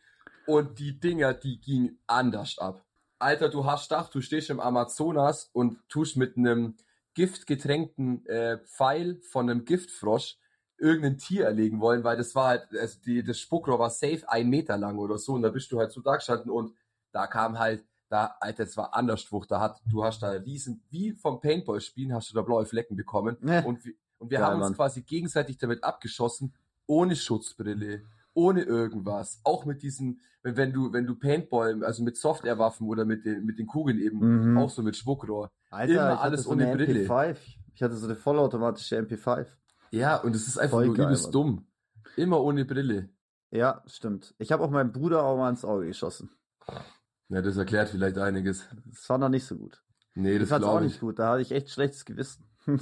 Speaker 1: und die Dinger, die gingen anders ab. Alter, du hast gedacht, du stehst im Amazonas und tust mit einem giftgetränkten äh, Pfeil von einem Giftfrosch irgendein Tier erlegen wollen, weil das war halt, also die, das Spuckrohr war safe ein Meter lang oder so und da bist du halt so da gestanden und da kam halt, da, Alter, das war Andersdruck, da hat, du hast da riesen, wie vom Paintball-Spielen hast du da blaue Flecken bekommen
Speaker 2: Ne.
Speaker 1: und, wir- und wir
Speaker 2: Geil,
Speaker 1: haben uns
Speaker 2: Mann.
Speaker 1: quasi gegenseitig damit abgeschossen, ohne Schutzbrille, ohne irgendwas, auch mit diesen, wenn, wenn du, wenn du Paintball, also mit Soft-Air-Waffen oder mit den, mit den Kugeln eben,
Speaker 2: Mhm.
Speaker 1: auch so mit Spuckrohr.
Speaker 2: Alter,
Speaker 1: immer alles
Speaker 2: so
Speaker 1: ohne Brille.
Speaker 2: MP5. Ich hatte so eine vollautomatische MP5.
Speaker 1: Ja, und es ist einfach
Speaker 2: Voll
Speaker 1: nur
Speaker 2: geil,
Speaker 1: übelst
Speaker 2: Mann.
Speaker 1: dumm. Immer ohne Brille.
Speaker 2: Ja, stimmt. Ich habe auch meinem Bruder auch mal ins Auge geschossen.
Speaker 1: Ja, das erklärt vielleicht einiges.
Speaker 2: Das fand er nicht so gut.
Speaker 1: Nee,
Speaker 2: Das
Speaker 1: das
Speaker 2: fand's auch nicht
Speaker 1: ich.
Speaker 2: gut. Da hatte ich echt schlechtes Gewissen. (laughs)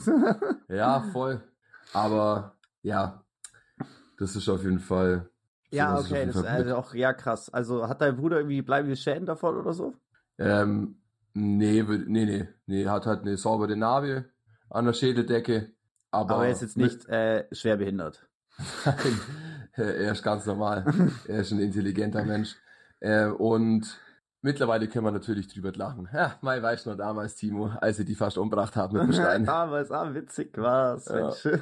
Speaker 1: Ja, voll. Aber ja, das ist auf jeden Fall.
Speaker 2: ja, okay, das ist also auch ja krass. Also hat dein Bruder irgendwie bleibende Schäden davon oder so?
Speaker 1: Ähm, nee, nee, nee, nee, hat halt eine saubere Narbe an der Schädeldecke. Aber,
Speaker 2: Aber er ist jetzt nicht äh, schwer behindert. (laughs)
Speaker 1: Nein, er ist ganz normal. (laughs) er ist ein intelligenter Mensch. Äh, und mittlerweile können wir natürlich drüber lachen. Ja, mein weiß noch damals, Timo, als sie die fast umgebracht haben mit dem Stein. (laughs)
Speaker 2: Damals, ah, witzig war's.
Speaker 1: Ja. (laughs)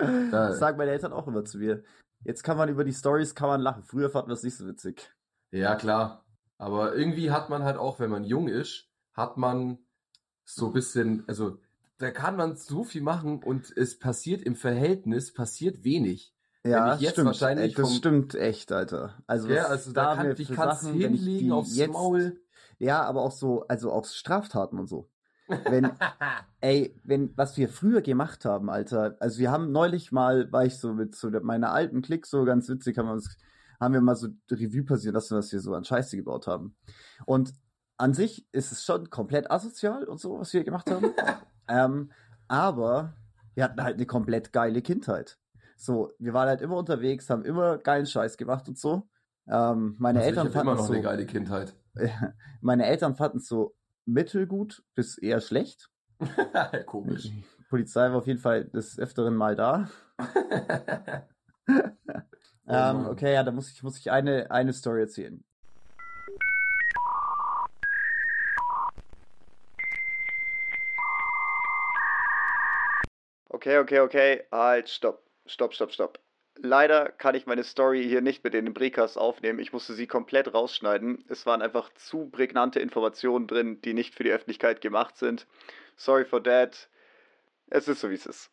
Speaker 2: Das sagen meine Eltern auch immer zu mir. Jetzt kann man über die Stories kann man lachen. Früher fanden wir es nicht so witzig.
Speaker 1: Ja, klar. Aber irgendwie hat man halt auch, wenn man jung ist, hat man so ein bisschen, also da kann man so viel machen und es passiert im Verhältnis, passiert wenig.
Speaker 2: Ja,
Speaker 1: ich jetzt
Speaker 2: stimmt.
Speaker 1: wahrscheinlich
Speaker 2: Äh, das
Speaker 1: vom-
Speaker 2: stimmt echt, Alter. Also,
Speaker 1: Ja, also da kann,
Speaker 2: mir
Speaker 1: dich
Speaker 2: für
Speaker 1: kannst
Speaker 2: Sachen, wenn ich
Speaker 1: hinlegen
Speaker 2: die
Speaker 1: aufs
Speaker 2: jetzt,
Speaker 1: Maul.
Speaker 2: Ja, aber auch so, also auch Straftaten und so. Wenn, (laughs) ey, wenn, was wir früher gemacht haben, Alter, also wir haben neulich mal, war ich so mit so meiner alten Klick, so ganz witzig, haben wir uns, haben wir mal so Revue passieren lassen, was wir so an Scheiße gebaut haben. Und an sich ist es schon komplett asozial und so, was wir gemacht haben. (laughs) ähm, aber wir hatten halt eine komplett geile Kindheit. So, wir waren halt immer unterwegs, haben immer geilen Scheiß gemacht und so. Ähm, meine
Speaker 1: Also
Speaker 2: Eltern
Speaker 1: ich habe immer
Speaker 2: fanden
Speaker 1: noch
Speaker 2: so,
Speaker 1: eine geile Kindheit. (laughs)
Speaker 2: meine Eltern fanden es so mittelgut bis eher schlecht. (laughs)
Speaker 1: Komisch.
Speaker 2: Die Polizei war auf jeden Fall des Öfteren mal da. (laughs)
Speaker 1: Oh
Speaker 2: ähm,
Speaker 1: Mann.
Speaker 2: okay, ja, da muss ich, muss ich eine, eine Story erzählen. Okay, okay, okay, halt, stopp, stopp, stopp, stopp. Leider kann ich meine Story hier nicht mit den Breakers aufnehmen. Ich musste sie komplett rausschneiden. Es waren einfach zu prägnante Informationen drin, die nicht für die Öffentlichkeit gemacht sind. Sorry for that. Es ist so, wie es ist.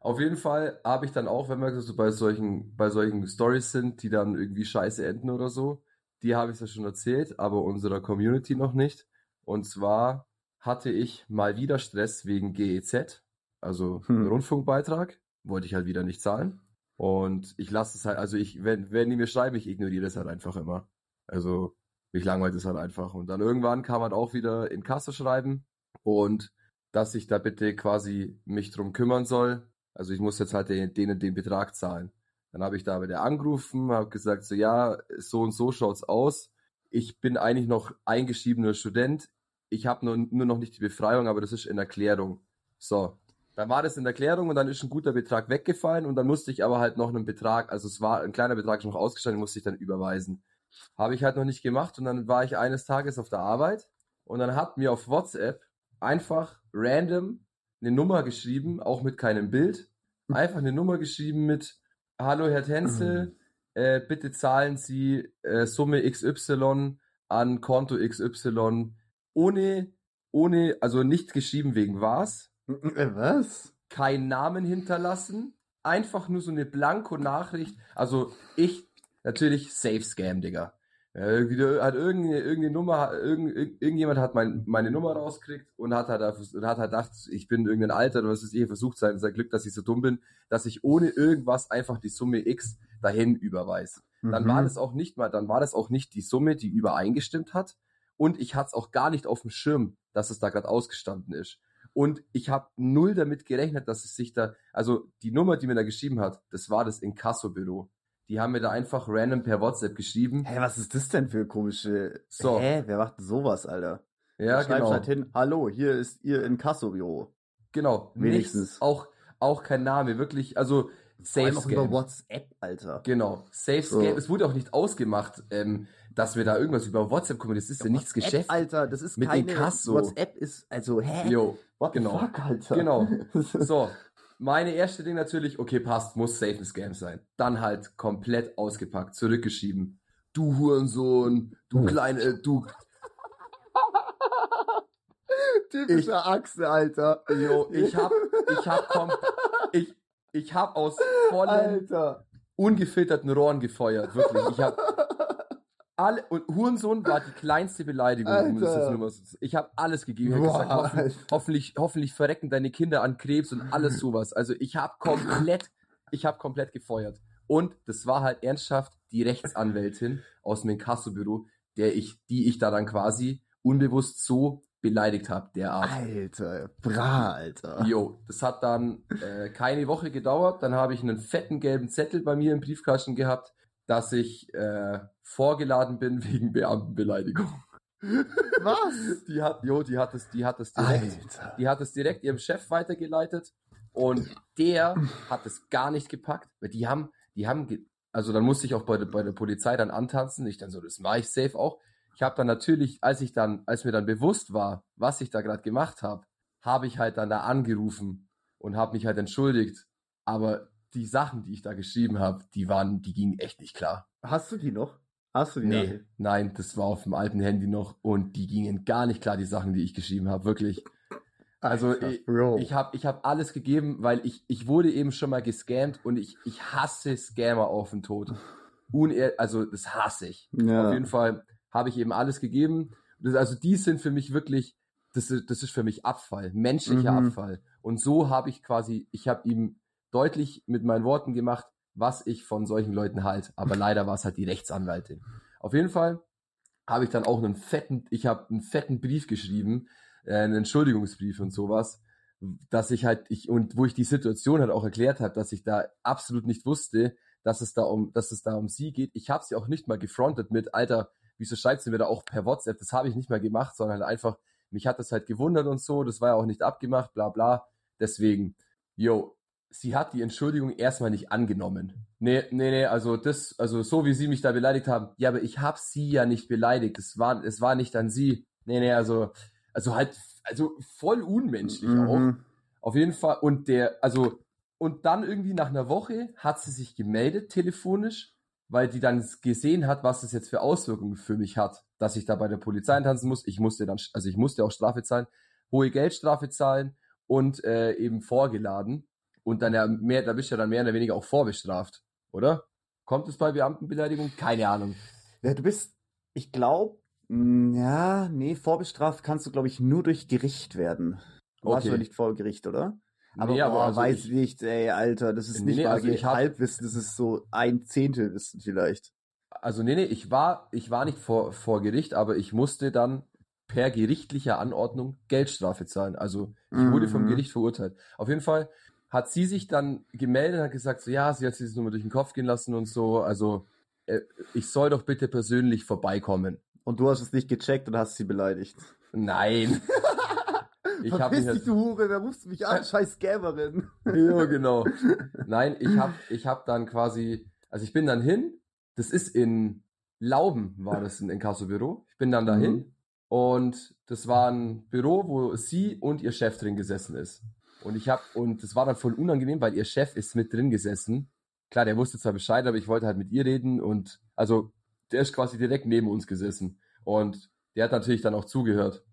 Speaker 1: Auf jeden Fall habe ich dann auch, wenn wir so bei solchen, bei solchen Stories sind, die dann irgendwie scheiße enden oder so, die habe ich ja schon erzählt, aber unserer Community noch nicht. Und zwar hatte ich mal wieder Stress wegen GEZ, also
Speaker 2: Hm.
Speaker 1: Rundfunkbeitrag, wollte ich halt wieder nicht zahlen. Und ich lasse es halt, also ich, wenn, wenn die mir schreiben, ich ignoriere das halt einfach immer. Also mich langweilt es halt einfach. Und dann irgendwann kam halt auch wieder in Kasse schreiben und dass ich da bitte quasi mich drum kümmern soll. Also ich muss jetzt halt den, denen den Betrag zahlen. Dann habe ich da bei der angerufen, habe gesagt, so ja, so und so schaut's aus. Ich bin eigentlich noch eingeschriebener Student. Ich habe nur, nur noch nicht die Befreiung, aber das ist in Erklärung. So, dann war das in Erklärung und dann ist ein guter Betrag weggefallen und dann musste ich aber halt noch einen Betrag, also es war ein kleiner Betrag schon noch ausgestanden, den musste ich dann überweisen. Habe ich halt noch nicht gemacht und dann war ich eines Tages auf der Arbeit und dann hat mir auf WhatsApp einfach random eine Nummer geschrieben, auch mit keinem Bild. (laughs) Einfach eine Nummer geschrieben mit Hallo Herr Tänzel, äh, bitte zahlen Sie äh, Summe XY an Konto XY ohne, ohne, also nicht geschrieben wegen was,
Speaker 2: Was?
Speaker 1: keinen Namen hinterlassen, einfach nur so eine Blanko-Nachricht. Also ich, natürlich Safe Scam, Digga. Äh, wieder hat irgendeine, irgendeine Nummer, irgend, irgend- irgendjemand hat mein, meine Nummer rauskriegt und hat halt, und hat halt gedacht, ich bin irgendein Alter oder was ist ich, versucht sein, sein Glück, dass ich so dumm bin, dass ich ohne irgendwas einfach die Summe X dahin überweise. Dann
Speaker 2: Mhm.
Speaker 1: war das auch nicht mal, dann war das auch nicht die Summe, die übereingestimmt hat. Und ich hatte es auch gar nicht auf dem Schirm, dass es da gerade ausgestanden ist. Und ich habe null damit gerechnet, dass es sich da, also die Nummer, die mir da geschrieben hat, das war das Inkasso-Büro. Die haben mir da einfach random per WhatsApp geschrieben.
Speaker 2: Hä, was ist das denn für komische.
Speaker 1: So.
Speaker 2: Hä, wer macht sowas, Alter?
Speaker 1: Ja,
Speaker 2: Schreibst
Speaker 1: genau.
Speaker 2: halt hin, hallo, hier ist Ihr Inkassobüro.
Speaker 1: Genau.
Speaker 2: Wenigstens.
Speaker 1: Nichts, auch, auch kein Name, wirklich, also
Speaker 2: Vor allem
Speaker 1: Safe
Speaker 2: auch über. WhatsApp, Alter.
Speaker 1: Genau. Safe
Speaker 2: So.
Speaker 1: Scam. Es wurde auch nicht ausgemacht, ähm, dass wir da irgendwas über WhatsApp kommunizieren. Das ist ja nichts
Speaker 2: WhatsApp,
Speaker 1: Geschäft.
Speaker 2: Alter, das ist
Speaker 1: Mit
Speaker 2: keine.
Speaker 1: Inkasso.
Speaker 2: WhatsApp ist, also, hä?
Speaker 1: Jo,
Speaker 2: What
Speaker 1: genau.
Speaker 2: the fuck, Alter?
Speaker 1: Genau. (laughs) So, meine erste Ding natürlich, okay, passt, muss safe ein Scam sein. Dann halt komplett ausgepackt, zurückgeschrieben. Du Hurensohn, du kleine, äh, du,
Speaker 2: Typischer Achse, Alter.
Speaker 1: yo, ich hab, ich hab, kom ich, ich hab aus vollen,
Speaker 2: Alter.
Speaker 1: ungefilterten Rohren gefeuert, wirklich. Ich hab alle, und Hurensohn war die kleinste Beleidigung. um das Ich habe alles gegeben. Ich
Speaker 2: Boah,
Speaker 1: gesagt, hoffen, hoffentlich, hoffentlich verrecken deine Kinder an Krebs und alles sowas. Also ich habe komplett, ich habe komplett gefeuert. Und das war halt ernsthaft die Rechtsanwältin aus dem Inkassobüro, der ich, die ich da dann quasi unbewusst so beleidigt habe, derart.
Speaker 2: Alter. Bra, Alter.
Speaker 1: Jo, das hat dann äh, keine Woche gedauert. Dann habe ich einen fetten gelben Zettel bei mir im Briefkasten gehabt, dass ich äh, vorgeladen bin (laughs) wegen Beamtenbeleidigung.
Speaker 2: Was? (laughs)
Speaker 1: Die hat, jo, die hat es, die hat es direkt,
Speaker 2: Alter.
Speaker 1: die hat es direkt ihrem Chef weitergeleitet und der hat es gar nicht gepackt, weil die haben, die haben, also dann musste ich auch bei, der- bei der Polizei dann antanzen. Ich dann so, das mache ich safe auch. Ich habe dann natürlich, als ich dann, als mir dann bewusst war, was ich da gerade gemacht habe, habe ich halt dann da angerufen und habe mich halt entschuldigt. Aber die Sachen, die ich da geschrieben habe, die waren, die gingen echt nicht klar.
Speaker 2: Hast du die noch? Hast du die
Speaker 1: Nee, nein, das war auf dem alten Handy noch und die gingen gar nicht klar, die Sachen, die ich geschrieben habe, wirklich. Also ich, ich habe ich hab alles gegeben, weil ich, ich wurde eben schon mal gescammt und ich, ich hasse Scammer auf den Tod. Unehr, also das hasse ich.
Speaker 2: ja.
Speaker 1: Auf jeden Fall habe ich eben alles gegeben. Das, also die sind für mich wirklich, das, ist- das ist für mich Abfall, menschlicher
Speaker 2: Mhm.
Speaker 1: Abfall. Und so habe ich quasi, ich habe ihm deutlich mit meinen Worten gemacht, was ich von solchen Leuten halt. Aber leider war es halt die Rechtsanwältin. Auf jeden Fall habe ich dann auch einen fetten, ich habe einen fetten Brief geschrieben äh, einen Entschuldigungsbrief und sowas, dass ich halt, ich, und wo ich die Situation halt auch erklärt habe, dass ich da absolut nicht wusste, dass es da um, dass es da um sie geht. Ich habe sie auch nicht mal gefrontet mit, Alter, wieso schreibt sie mir da auch per WhatsApp? Das habe ich nicht mal gemacht, sondern einfach, mich hat das halt gewundert und so, das war ja auch nicht abgemacht, bla bla. Deswegen, yo, sie hat die Entschuldigung erstmal nicht angenommen. Nee, nee, nee, also das, also so wie sie mich da beleidigt haben, ja, aber ich habe sie ja nicht beleidigt. Es war, es war nicht an sie. Nee, nee, also, also halt, also voll unmenschlich
Speaker 2: Mhm.
Speaker 1: auch. Auf jeden Fall. Und der, also, und dann irgendwie nach einer Woche hat sie sich gemeldet telefonisch, weil die dann gesehen hat, was das jetzt für Auswirkungen für mich hat, dass ich da bei der Polizei tanzen muss. Ich musste dann, also ich musste auch Strafe zahlen, hohe Geldstrafe zahlen und äh, eben vorgeladen. Und dann ja mehr, da bist du ja dann mehr oder weniger auch vorbestraft, oder? Kommt es bei Beamtenbeleidigung? Keine Ahnung.
Speaker 2: Ja, du bist, ich glaube, ja, nee, vorbestraft kannst du, glaube ich, nur durch Gericht werden. Du warst aber nicht vor Gericht, oder? Aber,
Speaker 1: Nee,
Speaker 2: boah,
Speaker 1: also
Speaker 2: weiß
Speaker 1: ich-
Speaker 2: nicht, ey, Alter, das ist
Speaker 1: Nee,
Speaker 2: nicht
Speaker 1: nee, also ich hab-
Speaker 2: Halbwissen, das ist so ein Zehntel Wissen vielleicht.
Speaker 1: Also nee, nee, ich war, ich war nicht vor, vor Gericht, aber ich musste dann per gerichtlicher Anordnung Geldstrafe zahlen. Also ich wurde vom
Speaker 2: Mhm.
Speaker 1: Gericht verurteilt. Auf jeden Fall hat sie sich dann gemeldet und hat gesagt, so ja, sie hat sich das nur mal durch den Kopf gehen lassen und so. Also äh, ich soll doch bitte persönlich vorbeikommen.
Speaker 2: Und du hast es nicht gecheckt und hast sie beleidigt.
Speaker 1: Nein. (laughs) ich habe mich
Speaker 2: dich, du Hure, wer rufst mich an? Scheiß Scammerin.
Speaker 1: Ja, genau. (laughs) Nein, ich habe ich hab dann quasi, also ich bin dann hin, das ist in Lauben, war das ein Inkassobüro. Ich bin dann dahin
Speaker 2: Mhm.
Speaker 1: und das war ein Büro, wo sie und ihr Chef drin gesessen ist. Und ich habe und das war dann voll unangenehm, weil ihr Chef ist mit drin gesessen. Klar, der wusste zwar Bescheid, aber ich wollte halt mit ihr reden und also der ist quasi direkt neben uns gesessen und der hat natürlich dann auch zugehört,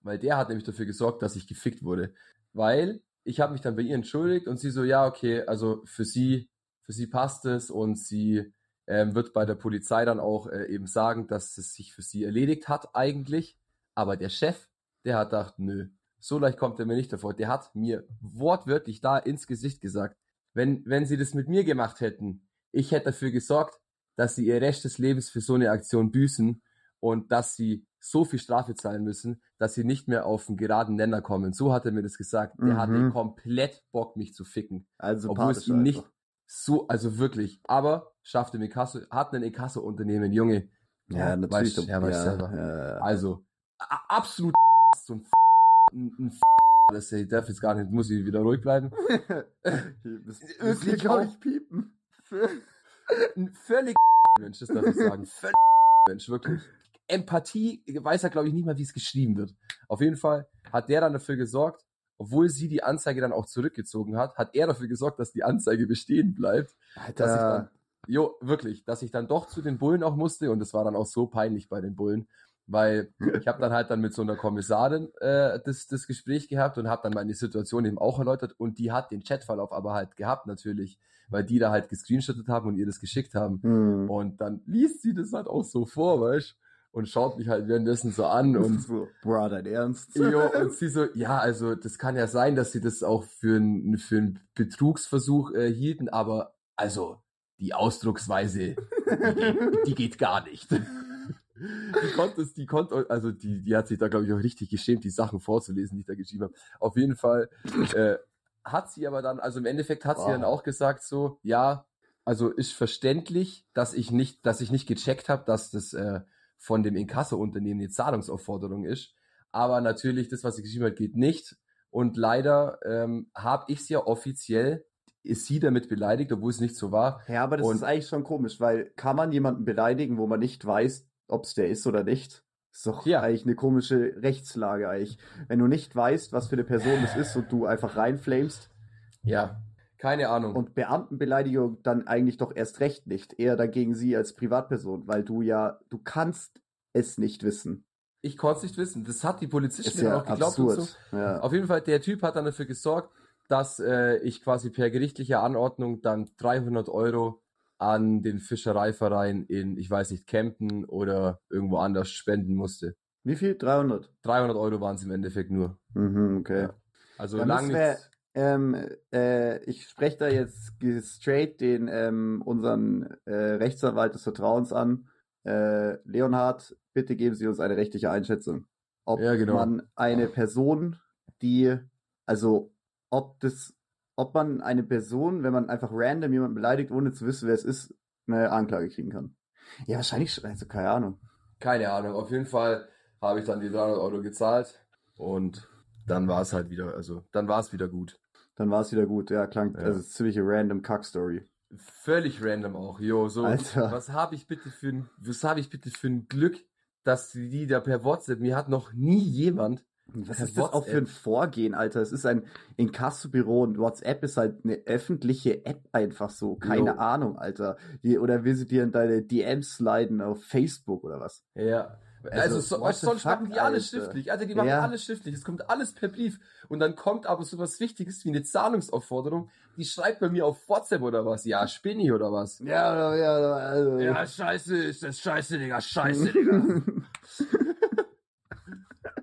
Speaker 1: weil der hat nämlich dafür gesorgt, dass ich gefickt wurde, weil ich habe mich dann bei ihr entschuldigt und sie so, ja, okay, also für sie, für sie passt es und sie ähm, wird bei der Polizei dann auch äh, eben sagen, dass es sich für sie erledigt hat eigentlich. Aber der Chef, der hat gedacht, nö, so leicht kommt er mir nicht davor. Der hat mir wortwörtlich da ins Gesicht gesagt, wenn, wenn sie das mit mir gemacht hätten, ich hätte dafür gesorgt, dass sie ihr Recht des Lebens für so eine Aktion büßen und dass sie so viel Strafe zahlen müssen, dass sie nicht mehr auf einen geraden Nenner kommen. So hat er mir das gesagt. Der
Speaker 2: Mhm.
Speaker 1: hatte komplett Bock, mich zu ficken.
Speaker 2: Also
Speaker 1: Obwohl es ihm nicht so, also wirklich, aber schafft im Inkasso, hat ein Inkasso-Unternehmen, Junge.
Speaker 2: Ja, natürlich.
Speaker 1: Weißt, ja, weißt
Speaker 2: ja,
Speaker 1: selber.
Speaker 2: ja.
Speaker 1: Also, a- absolut (laughs) so ein ein, ein das ich darf jetzt gar nicht, muss ich wieder ruhig bleiben.
Speaker 2: Hier müssen wir, glaub
Speaker 1: auch.
Speaker 2: ich, piepen. (laughs)
Speaker 1: Ein völlig Mensch, das darf ich sagen. (laughs) Völlig Mensch, wirklich. Empathie, weiß er, glaube ich, nicht mal, wie es geschrieben wird. Auf jeden Fall hat der dann dafür gesorgt, obwohl sie die Anzeige dann auch zurückgezogen hat, hat er dafür gesorgt, dass die Anzeige bestehen bleibt. dass ich dann,
Speaker 2: Alter.
Speaker 1: jo, wirklich, dass ich dann doch zu den Bullen auch musste und das war dann auch so peinlich bei den Bullen, weil (laughs) ich habe dann halt dann mit so einer Kommissarin äh, das, das Gespräch gehabt und habe dann meine Situation eben auch erläutert und die hat den Chatverlauf aber halt gehabt natürlich, weil die da halt gescreenshottet haben und ihr das geschickt haben
Speaker 2: Hm.
Speaker 1: und dann liest sie das halt auch so vor, weißt und schaut mich halt währenddessen so an und
Speaker 2: so, bro, dein Ernst?
Speaker 1: Jo, (laughs) und sie so, ja, also das kann ja sein, dass sie das auch für einen für einen Betrugsversuch äh, hielten, aber also die Ausdrucksweise, die, die geht gar nicht. Die konnte es, die konnte, also die, die hat sich da, glaube ich, auch richtig geschämt, die Sachen vorzulesen, die ich da geschrieben habe. Auf jeden Fall äh, hat sie aber dann, also im Endeffekt hat sie
Speaker 2: Wow.
Speaker 1: dann auch gesagt so, ja, also ist verständlich, dass ich nicht, dass ich nicht gecheckt habe, dass das äh, von dem Inkasso-Unternehmen die Zahlungsaufforderung ist. Aber natürlich, das, was sie geschrieben hat, geht nicht. Und leider ähm, habe ich sie ja offiziell, ist sie damit beleidigt, obwohl es nicht so war.
Speaker 2: Ja, aber das
Speaker 1: Und-
Speaker 2: ist eigentlich schon komisch, weil kann man jemanden beleidigen, wo man nicht weiß, ob es der ist oder nicht? Ist doch
Speaker 1: Ja.
Speaker 2: eigentlich eine komische Rechtslage eigentlich. Wenn du nicht weißt, was für eine Person das ist und du einfach reinflamest
Speaker 1: Ja, keine Ahnung.
Speaker 2: und Beamtenbeleidigung dann eigentlich doch erst recht nicht. Eher dagegen sie als Privatperson, weil du ja, du kannst es nicht wissen.
Speaker 1: ich konnte es nicht wissen. Das hat die Polizisten
Speaker 2: Ist
Speaker 1: mir
Speaker 2: ja
Speaker 1: auch geglaubt und so.
Speaker 2: absurd. Ja.
Speaker 1: Auf jeden Fall, der Typ hat dann dafür gesorgt, dass äh, ich quasi per gerichtlicher Anordnung dann 300 Euro an den Fischereiverein in, ich weiß nicht, Kempten oder irgendwo anders spenden musste.
Speaker 2: Wie viel? 300?
Speaker 1: 300 Euro waren es im Endeffekt nur.
Speaker 2: Mhm, okay.
Speaker 1: Ja. Also
Speaker 2: Da
Speaker 1: lang nichts.
Speaker 2: Ähm, äh, ich spreche da jetzt straight den ähm, unseren äh, Rechtsanwalt des Vertrauens an. Äh, Leonhard, bitte geben Sie uns eine rechtliche Einschätzung. ob
Speaker 1: Ja, genau.
Speaker 2: man eine Person, die, also ob das, ob man eine Person, wenn man einfach random jemanden beleidigt, ohne zu wissen, wer es ist, eine Anklage kriegen kann. Ja, wahrscheinlich schon, also keine Ahnung.
Speaker 1: Keine Ahnung. Auf jeden Fall habe ich dann die 300 Euro gezahlt und dann war es halt wieder, also dann war es wieder gut.
Speaker 2: Dann war es wieder gut. Ja, klang,
Speaker 1: Ja.
Speaker 2: also ziemliche random Kack-Story.
Speaker 1: Völlig random auch. Jo, so.
Speaker 2: Alter.
Speaker 1: Was habe ich bitte für ein, was habe ich bitte für ein Glück, dass die da per WhatsApp, mir hat noch nie jemand,
Speaker 2: Was ist das auch für ein. Vorgehen, Alter? Es ist ein Inkassobüro und WhatsApp ist halt eine öffentliche App einfach so. Keine
Speaker 1: Jo.
Speaker 2: Ahnung, Alter. Die, oder will sie dir in deine DMs sliden auf Facebook oder was?
Speaker 1: ja. Also,
Speaker 2: Also,
Speaker 1: so, sonst
Speaker 2: fuck,
Speaker 1: machen die alles schriftlich. Also die machen
Speaker 2: Ja.
Speaker 1: alles schriftlich. Es kommt alles per Brief. Und dann kommt aber so was Wichtiges wie eine Zahlungsaufforderung. Die schreibt bei mir auf WhatsApp oder was. Ja, Spinni oder was.
Speaker 2: Ja, ja, also.
Speaker 1: Ja, scheiße, ist das scheiße, Digga, scheiße, (laughs) Digga.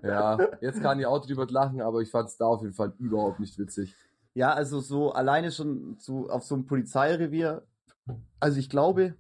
Speaker 1: Ja, jetzt kann ich auch drüber lachen, aber ich fand es da auf jeden Fall überhaupt nicht witzig.
Speaker 2: Ja, also so alleine schon so auf so einem Polizeirevier. Also ich glaube,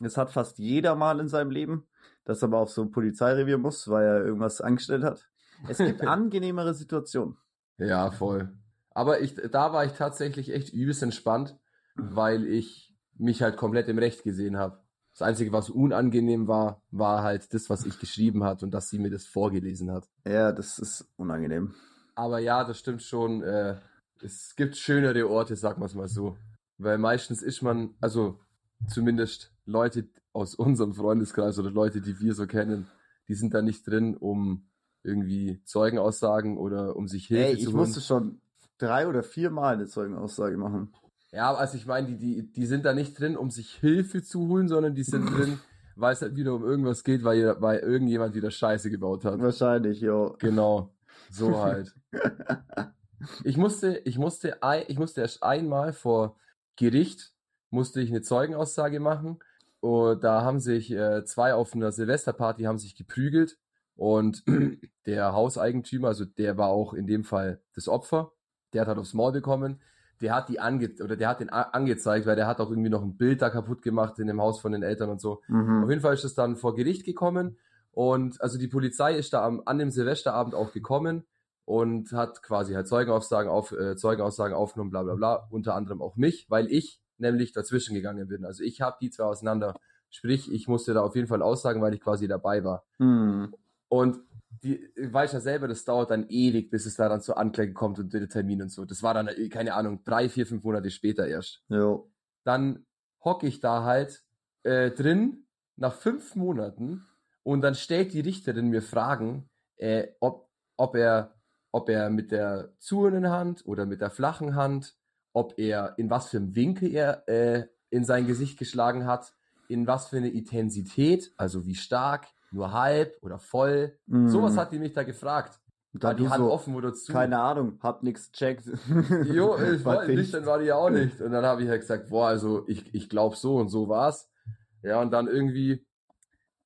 Speaker 2: es hat fast jeder mal in seinem Leben, dass er mal auf so ein Polizeirevier muss, weil er irgendwas angestellt hat. Es gibt (laughs) angenehmere Situationen.
Speaker 1: Ja, voll. Aber ich, da war ich tatsächlich echt übelst entspannt, weil ich mich halt komplett im Recht gesehen habe. Das Einzige, was unangenehm war, war halt das, was ich geschrieben hat und dass sie mir das vorgelesen hat.
Speaker 2: Ja, das ist unangenehm.
Speaker 1: Aber ja, das stimmt schon. Äh, es gibt schönere Orte, sagen wir es mal so. Weil meistens ist man, also zumindest Leute aus unserem Freundeskreis oder Leute, die wir so kennen, die sind da nicht drin, um irgendwie Zeugenaussagen oder um sich Hilfe
Speaker 2: Ey,
Speaker 1: zu
Speaker 2: ich
Speaker 1: holen.
Speaker 2: musste schon drei oder viermal eine Zeugenaussage machen.
Speaker 1: Ja, also ich meine, die, die, die sind da nicht drin, um sich Hilfe zu holen, sondern die sind drin, (laughs) weil es halt wieder um irgendwas geht, weil, weil irgendjemand wieder Scheiße gebaut hat.
Speaker 2: Wahrscheinlich, jo.
Speaker 1: Genau, so (laughs) halt. Ich musste, ich musste, ein, ich musste erst einmal vor Gericht, musste ich eine Zeugenaussage machen. Und da haben sich äh, zwei auf einer Silvesterparty haben sich geprügelt und (clears throat) der Hauseigentümer, also der war auch in dem Fall das Opfer, der hat halt aufs Maul bekommen. Der hat die ange oder der hat den angezeigt, weil der hat auch irgendwie noch ein Bild da kaputt gemacht in dem Haus von den Eltern und so. Auf
Speaker 2: Mhm.
Speaker 1: jeden Fall ist es dann vor Gericht gekommen und also die Polizei ist da am, an dem Silvesterabend auch gekommen und hat quasi halt Zeugenaussagen auf äh, Zeugenaussagen aufgenommen, bla bla bla, unter anderem auch mich, weil ich nämlich dazwischen gegangen bin. Also ich habe die zwei auseinander. Sprich, ich musste da auf jeden Fall aussagen, weil ich quasi dabei war.
Speaker 2: Mhm.
Speaker 1: Und die weiß ja selber, das dauert dann ewig, bis es da dann zur Anklage kommt und der Termin und so. Das war dann, äh, keine Ahnung, drei, vier, fünf Monate später erst
Speaker 2: Jo.
Speaker 1: dann hocke ich da halt äh, drin nach fünf Monaten und dann stellt die Richterin mir Fragen, äh, ob, ob, er, ob er mit der zuhörenden Hand oder mit der flachen Hand, ob er in was für einem Winkel er äh, in sein Gesicht geschlagen hat, in was für eine Intensität, also wie stark, nur halb oder voll.
Speaker 2: Mhm.
Speaker 1: Sowas hat die mich da gefragt.
Speaker 2: da
Speaker 1: War die Hand
Speaker 2: so,
Speaker 1: offen oder zu?
Speaker 2: keine Ahnung, hab nix checkt.
Speaker 1: Jo, (laughs) ich
Speaker 2: War
Speaker 1: nicht, dann war die ja auch nicht. Und dann habe ich halt gesagt, boah, also ich, ich glaube so und so war's. Ja, und dann irgendwie,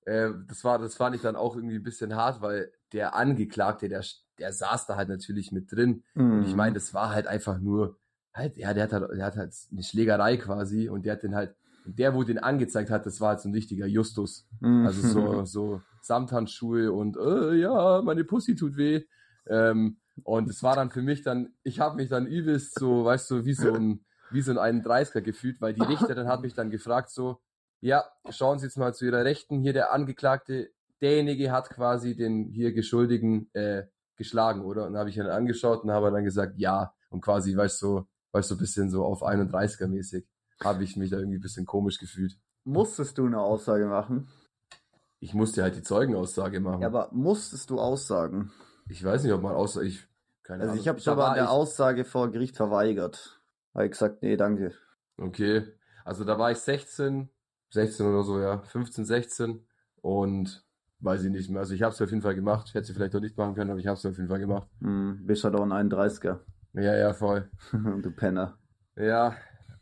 Speaker 1: äh, das war, das fand ich dann auch irgendwie ein bisschen hart, weil der Angeklagte, der, der saß da halt natürlich mit drin. Und ich
Speaker 2: Mhm.
Speaker 1: meine, das war halt einfach nur, halt, ja, der hat halt, der hat halt eine Schlägerei quasi und der hat den halt, der, wo den angezeigt hat, das war halt so ein richtiger Justus.
Speaker 2: Mhm.
Speaker 1: Also so, so Samthandschuhe und äh, ja, meine Pussy tut weh. Ähm, und es war dann für mich dann, ich habe mich dann übelst so, weißt du, wie so ein, wie so ein 31er gefühlt, weil die Richterin hat mich dann gefragt so, ja, schauen Sie jetzt mal zu Ihrer Rechten, hier der Angeklagte, derjenige hat quasi den hier Geschuldigen äh, geschlagen, oder? Und dann habe ich ihn angeschaut und habe dann gesagt, ja, und quasi, weißt du, weißt du, ein bisschen so auf 31er mäßig, habe ich mich da irgendwie ein bisschen komisch gefühlt.
Speaker 2: Musstest du eine Aussage machen?
Speaker 1: Ich musste halt die Zeugenaussage machen.
Speaker 2: Ja, aber musstest du aussagen?
Speaker 1: Ich weiß nicht, ob man außer ich keine
Speaker 2: Also
Speaker 1: Ahnung.
Speaker 2: ich habe mal
Speaker 1: war
Speaker 2: eine
Speaker 1: ich-
Speaker 2: Aussage vor Gericht verweigert. Habe ich gesagt, nee, danke.
Speaker 1: Okay, also da war ich 16, 16 oder so, ja, 15, 16 und weiß ich nicht mehr. Also ich habe es auf jeden Fall gemacht. Ich hätte sie vielleicht auch nicht machen können, aber ich habe es auf jeden Fall gemacht.
Speaker 2: Hm, bist halt auch ein 31er.
Speaker 1: Ja, ja, voll. (laughs)
Speaker 2: du Penner.
Speaker 1: Ja,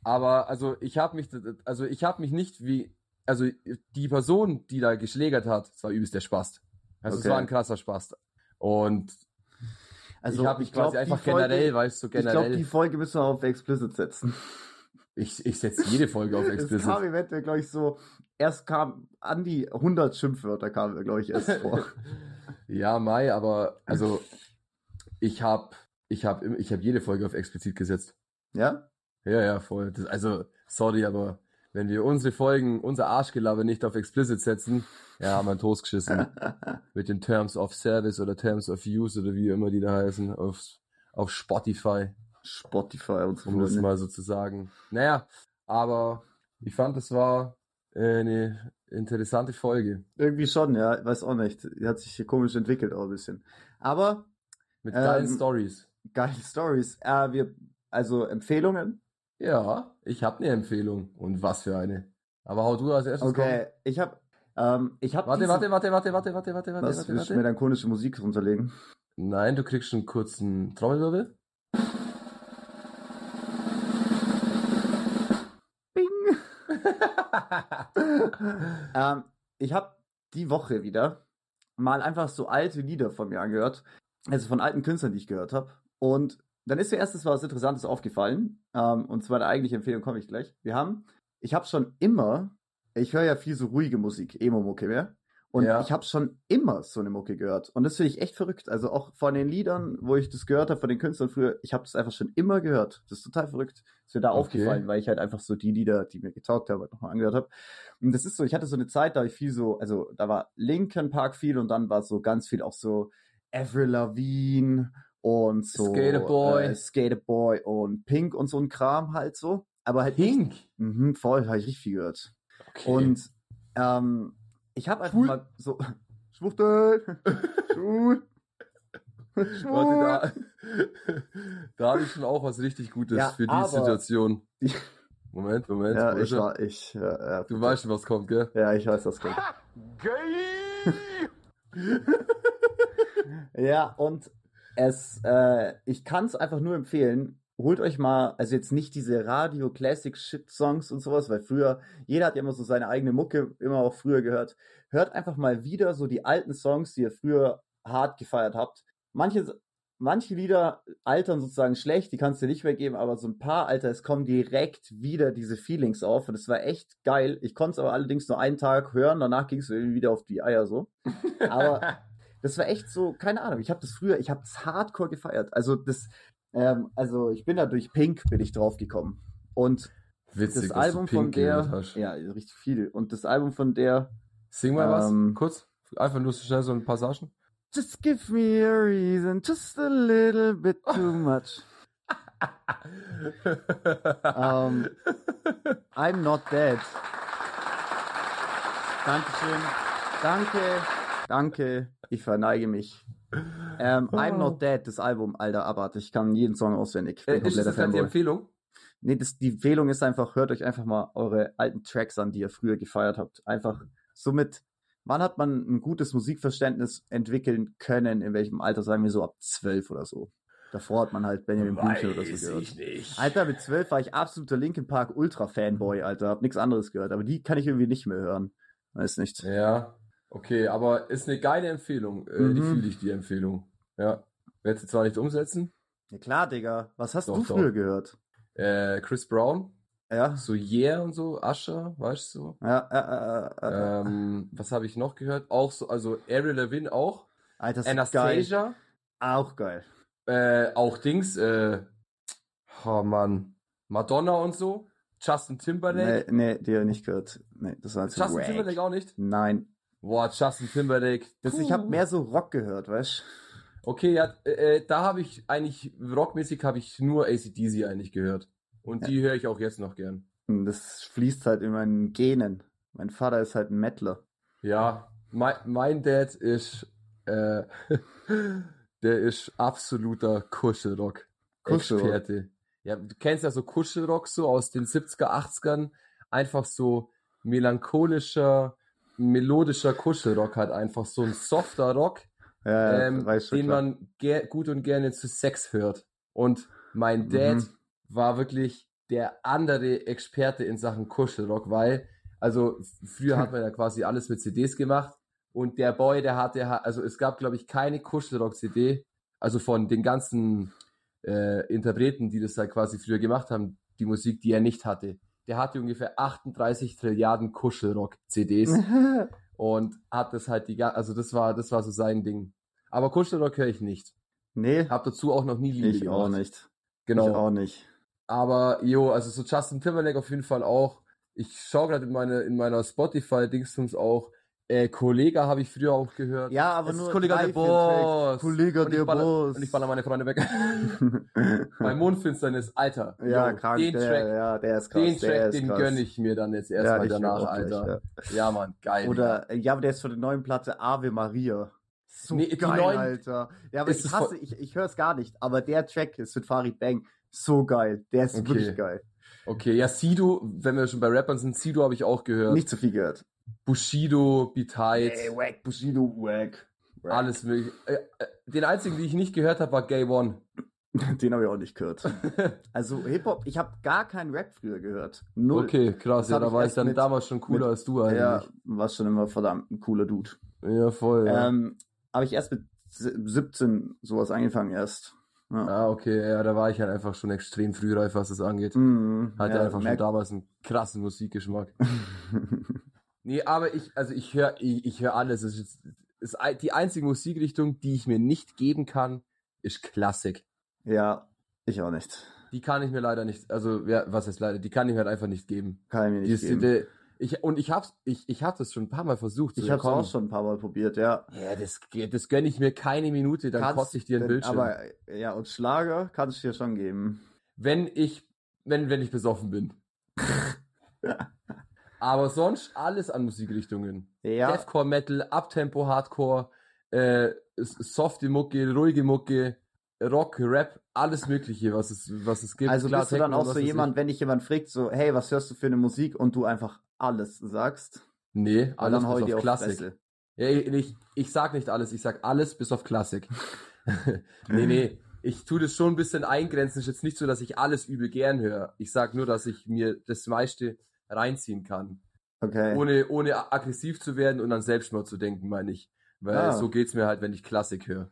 Speaker 1: aber also ich habe mich, also ich habe mich nicht wie, also die Person, die da geschlägert hat, das war übelst der Spast. Also
Speaker 2: Okay.
Speaker 1: es war ein krasser Spast. Und
Speaker 2: Also
Speaker 1: ich habe mich quasi einfach generell,
Speaker 2: Folge,
Speaker 1: weißt du,
Speaker 2: Ich glaube,
Speaker 1: generell.
Speaker 2: die Folge müssen wir auf Explicit setzen.
Speaker 1: ich ich setze jede Folge auf (laughs)
Speaker 2: Es
Speaker 1: Explicit.
Speaker 2: kam eventuell, glaube ich, so, erst kam an die 100 Schimpfwörter kamen, glaube ich, erst vor. (laughs)
Speaker 1: Ja, Mai, aber also ich habe ich hab, ich hab jede Folge auf explizit gesetzt.
Speaker 2: Ja?
Speaker 1: Ja, ja, voll. Das, also, sorry, aber wenn wir unsere Folgen, unser Arschgelaber nicht auf explicit setzen, ja, haben wir einen Toast geschissen. (laughs) Mit den Terms of Service oder Terms of Use oder wie immer die da heißen, auf, auf Spotify,
Speaker 2: Spotify und so.
Speaker 1: um das mal so zu sagen. Naja, aber ich fand, das war eine interessante Folge.
Speaker 2: Irgendwie schon, ja, weiß auch nicht. Die hat sich hier komisch entwickelt auch ein bisschen. Aber
Speaker 1: Mit
Speaker 2: Ähm,
Speaker 1: geilen Stories.
Speaker 2: geile Stories. Äh, wir, also Empfehlungen.
Speaker 1: Ja, ich habe eine Empfehlung. Und was für eine. Aber hau du als erstes
Speaker 2: Okay, ich habe, ähm, ich habe.
Speaker 1: Warte, warte, warte, warte, warte, warte, warte, warte,
Speaker 2: Was
Speaker 1: warte,
Speaker 2: willst du
Speaker 1: warte.
Speaker 2: mir dann konische Musik runterlegen?
Speaker 1: Nein, du kriegst einen kurzen Trommelwirbel.
Speaker 2: Bing. (laughs) ähm, ich habe die Woche wieder mal einfach so alte Lieder von mir angehört. Also von alten Künstlern, die ich gehört habe. Und dann ist mir erstes was Interessantes aufgefallen. Ähm, und zwar der eigentliche Empfehlung komme ich gleich. Wir haben, ich habe schon immer, ich höre ja viel so ruhige Musik, Emo-Mucke mehr. Und
Speaker 1: Ja.
Speaker 2: ich habe schon immer so eine Mucke gehört. Und das finde ich echt verrückt. Also auch von den Liedern, wo ich das gehört habe, von den Künstlern früher, ich habe das einfach schon immer gehört. Das ist total verrückt. Ist mir da
Speaker 1: Okay.
Speaker 2: aufgefallen, weil ich halt einfach so die Lieder, die mir getaugt haben, halt nochmal angehört habe. Und das ist so, ich hatte so eine Zeit, da ich viel so, also da war Linkin Park viel und dann war so ganz viel auch so Avril Lavigne und so
Speaker 1: Skater Boy.
Speaker 2: äh, Skater Boy und Pink und so ein Kram halt so. Aber halt
Speaker 1: Pink.
Speaker 2: mhm, voll, habe ich richtig viel gehört.
Speaker 1: Okay.
Speaker 2: Und ähm, ich habe einfach
Speaker 1: Schwul.
Speaker 2: mal so (laughs) Schwuchtel, Schwul. (laughs)
Speaker 1: Warte, da, (laughs) da habe ich schon auch was richtig Gutes
Speaker 2: Ja,
Speaker 1: für die Situation. Moment, Moment.
Speaker 2: Ja, ich war, ich, ja,
Speaker 1: Du weißt schon, was kommt, gell?
Speaker 2: Ja, ich weiß das gut. Ja, und es, äh, ich kann es einfach nur empfehlen. Holt euch mal, also jetzt nicht diese Radio Classic Shit Songs und sowas, weil früher, jeder hat ja immer so seine eigene Mucke, immer auch früher gehört. Hört einfach mal wieder so die alten Songs, die ihr früher hart gefeiert habt. Manche, manche Lieder altern sozusagen schlecht, die kannst du nicht weggeben, aber so ein paar, Alter, es kommen direkt wieder diese Feelings auf und es war echt geil. Ich konnte es aber allerdings nur einen Tag hören, danach ging es irgendwie wieder auf die Eier so. Aber (laughs) das war echt so, keine Ahnung, ich habe das früher, ich habe das hardcore gefeiert. Also das, ähm, also ich bin da durch Pink bin ich drauf gekommen. Und
Speaker 1: Witzig,
Speaker 2: das Album von der,
Speaker 1: hast.
Speaker 2: ja, richtig viel. Und das Album von der,
Speaker 1: Sing mal was,
Speaker 2: Ähm,
Speaker 1: kurz. Einfach nur so schnell so ein Passagen.
Speaker 2: Just give me a reason, just a little bit too much. Ähm, (laughs) I'm not dead. Dankeschön. Danke. Danke. Ich verneige mich. Ähm, (laughs) I'm Not Dead, das Album, alter Abarth. Ich kann jeden Song auswendig.
Speaker 1: Äh, ist das halt die. Empfehlung?
Speaker 2: Nee, das, die Empfehlung ist einfach, hört euch einfach mal eure alten Tracks an, die ihr früher gefeiert habt. Einfach somit, wann hat man ein gutes Musikverständnis entwickeln können? In welchem Alter? Sagen wir so ab zwölf oder so. Davor hat man halt Benjamin Blümchen oder so gehört.
Speaker 1: ich nicht.
Speaker 2: Alter, mit zwölf war ich absoluter Linkin Park Ultra Fanboy, Alter. Hab nichts anderes gehört. Aber die kann ich irgendwie nicht mehr hören. Weiß nicht.
Speaker 1: Ja, okay, aber ist eine geile Empfehlung. Äh, Die
Speaker 2: Mhm.
Speaker 1: fühle ich, die Empfehlung. Ja. Werde sie zwar nicht umsetzen.
Speaker 2: Ja klar, Digga. Was hast
Speaker 1: Doch,
Speaker 2: du
Speaker 1: doch.
Speaker 2: früher gehört?
Speaker 1: Äh, Chris Brown,
Speaker 2: Ja.
Speaker 1: so Yeah und so, Usher, weißt du.
Speaker 2: Ja, äh, äh, äh, äh.
Speaker 1: Ähm, was habe ich noch gehört? Auch so, also Avril Lavigne auch.
Speaker 2: Alter, ist geil.
Speaker 1: Anastasia.
Speaker 2: Auch geil.
Speaker 1: Äh, auch Dings, äh, oh Mann, Madonna und so. Justin
Speaker 2: Nee,
Speaker 1: Timberlake.
Speaker 2: nee, die hab ich nicht gehört. Nee, das war
Speaker 1: Justin
Speaker 2: wack.
Speaker 1: Timberlake auch nicht?
Speaker 2: Nein.
Speaker 1: Boah, Justin Timberlake.
Speaker 2: Das, ich habe mehr so Rock gehört, weißt
Speaker 1: Okay, ja, äh, äh, da habe ich eigentlich, rockmäßig habe ich nur ACDC eigentlich gehört. Und die höre ich auch jetzt noch gern.
Speaker 2: Das fließt halt in meinen Genen. Mein Vater ist halt ein Mettler.
Speaker 1: Ja, mein, mein Dad ist, äh, (laughs) der ist absoluter Kuschelrock.
Speaker 2: Kuschelrock.
Speaker 1: Ja, du kennst ja so Kuschelrock so aus den 70er, 80ern. Einfach so melancholischer, melodischer Kuschelrock halt einfach so ein softer Rock,
Speaker 2: Ja,
Speaker 1: ähm, den man gut und gerne zu Sex hört. Und mein Dad
Speaker 2: Mhm.
Speaker 1: war wirklich der andere Experte in Sachen Kuschelrock, weil, also früher hat man ja quasi alles mit CDs gemacht und der Boy, der hatte, ha- also es gab, glaube ich, keine Kuschelrock-CD, also von den ganzen äh, Interpreten, die das halt quasi früher gemacht haben, die Musik, die er nicht hatte. Der hatte ungefähr 38 Trilliarden Kuschelrock-CDs (laughs) und hat das halt die, ga- also das war, das war so sein Ding. Aber Kuschelrock höre ich nicht.
Speaker 2: Nee,
Speaker 1: Hab dazu auch noch nie Liebe
Speaker 2: ich auch
Speaker 1: gemacht.
Speaker 2: nicht.
Speaker 1: Genau.
Speaker 2: Ich auch nicht.
Speaker 1: Aber jo, also so Justin Timberlake auf jeden Fall auch. Ich schaue gerade in meine in meiner Spotify-Dingstums auch. Äh, Kollega habe ich früher auch gehört.
Speaker 2: Ja, aber
Speaker 1: Es ist
Speaker 2: nur
Speaker 1: Kollega
Speaker 2: drei,
Speaker 1: der. Boss. Ich
Speaker 2: der
Speaker 1: baller,
Speaker 2: Boss.
Speaker 1: Und ich baller meine Freunde weg. (laughs) Bei Mondfinsternis, Alter.
Speaker 2: ja,
Speaker 1: jo,
Speaker 2: krank,
Speaker 1: Den
Speaker 2: der,
Speaker 1: Track,
Speaker 2: ja, der ist krass.
Speaker 1: den Track,
Speaker 2: ist
Speaker 1: den
Speaker 2: krass.
Speaker 1: gönne ich mir dann jetzt
Speaker 2: ja,
Speaker 1: erstmal
Speaker 2: ich
Speaker 1: danach, Alter.
Speaker 2: gleich, ja.
Speaker 1: Ja, Mann, geil.
Speaker 2: Oder, äh, ja, aber der ist von der neuen Platte Ave Maria. So
Speaker 1: Nee,
Speaker 2: geil,
Speaker 1: neuen-
Speaker 2: Alter. Ja, aber
Speaker 1: Ist
Speaker 2: ich hasse, ich, ich höre es gar nicht, aber der Track ist mit Farid Bang so geil. Der ist
Speaker 1: Okay.
Speaker 2: wirklich geil.
Speaker 1: Okay, ja, Sido, wenn wir schon bei Rappern sind, Sido habe ich auch gehört.
Speaker 2: Nicht zu viel gehört.
Speaker 1: Bushido, Beat Heights,
Speaker 2: Ey, wack, Bushido, wack. Wack.
Speaker 1: alles mögliche. Äh, äh, den einzigen, den ich nicht gehört habe, war Gay One. (laughs)
Speaker 2: Den habe ich auch nicht gehört. (laughs) Also Hip-Hop, ich habe gar keinen Rap früher gehört. Null.
Speaker 1: Okay, krass, ja, da war ich dann
Speaker 2: mit-
Speaker 1: damals schon cooler
Speaker 2: mit-
Speaker 1: als du
Speaker 2: Ja,
Speaker 1: eigentlich.
Speaker 2: war schon immer verdammt ein cooler Dude.
Speaker 1: Ja, voll. Ja.
Speaker 2: Ähm, habe ich erst mit si- 17 sowas angefangen erst. Ja.
Speaker 1: Ah, okay, ja, da war ich halt einfach schon extrem frühreif, was das angeht.
Speaker 2: Mhm,
Speaker 1: Hatte
Speaker 2: ja,
Speaker 1: einfach schon damals einen krassen Musikgeschmack. (laughs) Nee, aber ich, also ich höre ich, ich hör alles. Es ist, ist die einzige Musikrichtung, die ich mir nicht geben kann, ist Klassik.
Speaker 2: ja, ich auch nicht.
Speaker 1: Die kann ich mir leider nicht, also ja, was heißt leider, die kann ich mir halt einfach nicht geben.
Speaker 2: Kann ich mir
Speaker 1: Die
Speaker 2: nicht
Speaker 1: ist,
Speaker 2: geben.
Speaker 1: die, ich, und ich hab's, ich, ich hab das schon ein paar Mal versucht.
Speaker 2: ich habe es
Speaker 1: komm,
Speaker 2: auch schon ein paar Mal probiert, ja.
Speaker 1: Ja, das, das gönne ich mir keine Minute, dann
Speaker 2: Kannst-
Speaker 1: kotze ich dir einen
Speaker 2: denn-
Speaker 1: Bildschirm.
Speaker 2: Aber ja, und Schlager kannst du dir schon geben.
Speaker 1: wenn ich, wenn, wenn ich besoffen bin. (laughs) aber sonst alles an Musikrichtungen.
Speaker 2: Ja,
Speaker 1: Deathcore Metal, Uptempo Hardcore, äh, softe Mucke, ruhige Mucke, Rock, Rap, alles Mögliche, was es, was es gibt.
Speaker 2: also
Speaker 1: Klar,
Speaker 2: bist du dann auch so jemand, wenn dich jemand fragt, so, hey, was hörst du für eine Musik und du einfach alles sagst?
Speaker 1: Nee, alles
Speaker 2: hau
Speaker 1: bis
Speaker 2: ich
Speaker 1: auf Klassik. Ja, ich, ich, ich sag nicht alles, ich sag alles bis auf Klassik. (laughs) nee, nee, ich tue das schon ein bisschen eingrenzen. Ist jetzt nicht so, dass ich alles übel gern höre. Ich sag nur, dass ich mir das meiste reinziehen kann.
Speaker 2: Okay.
Speaker 1: Ohne, ohne aggressiv zu werden und an Selbstmord zu denken, meine ich. Weil
Speaker 2: Ah.
Speaker 1: so geht's mir halt, wenn ich Klassik höre.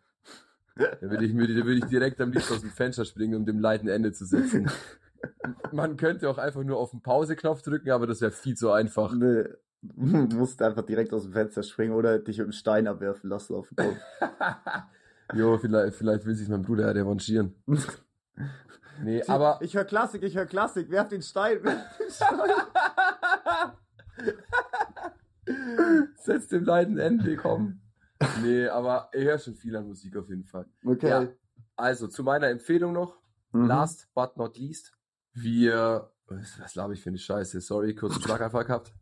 Speaker 1: Da würde ich, mir, da würde ich direkt am liebsten aus dem Fenster springen, um dem Leid ein Ende zu setzen. Man könnte auch einfach nur auf den Pause-Knopf drücken, aber das wäre viel zu einfach.
Speaker 2: Nee, (laughs) du musst einfach direkt aus dem Fenster springen oder dich mit einem Stein abwerfen lassen auf den Kopf. (laughs)
Speaker 1: jo, vielleicht, vielleicht will sich mein Bruder ja revanchieren. (laughs) Nee, aber
Speaker 2: Ich höre Klassik, ich höre Klassik, werf den Stein. werf den (laughs) Stein.
Speaker 1: setz dem Leid ein Ende, komm. Nee, aber ich höre schon viel an Musik auf jeden Fall.
Speaker 2: Okay.
Speaker 1: Ja, also zu meiner Empfehlung noch.
Speaker 2: Mhm.
Speaker 1: Last but not least. Wir, was, was glaube ich für eine Scheiße, sorry, kurzen Schlaganfall gehabt.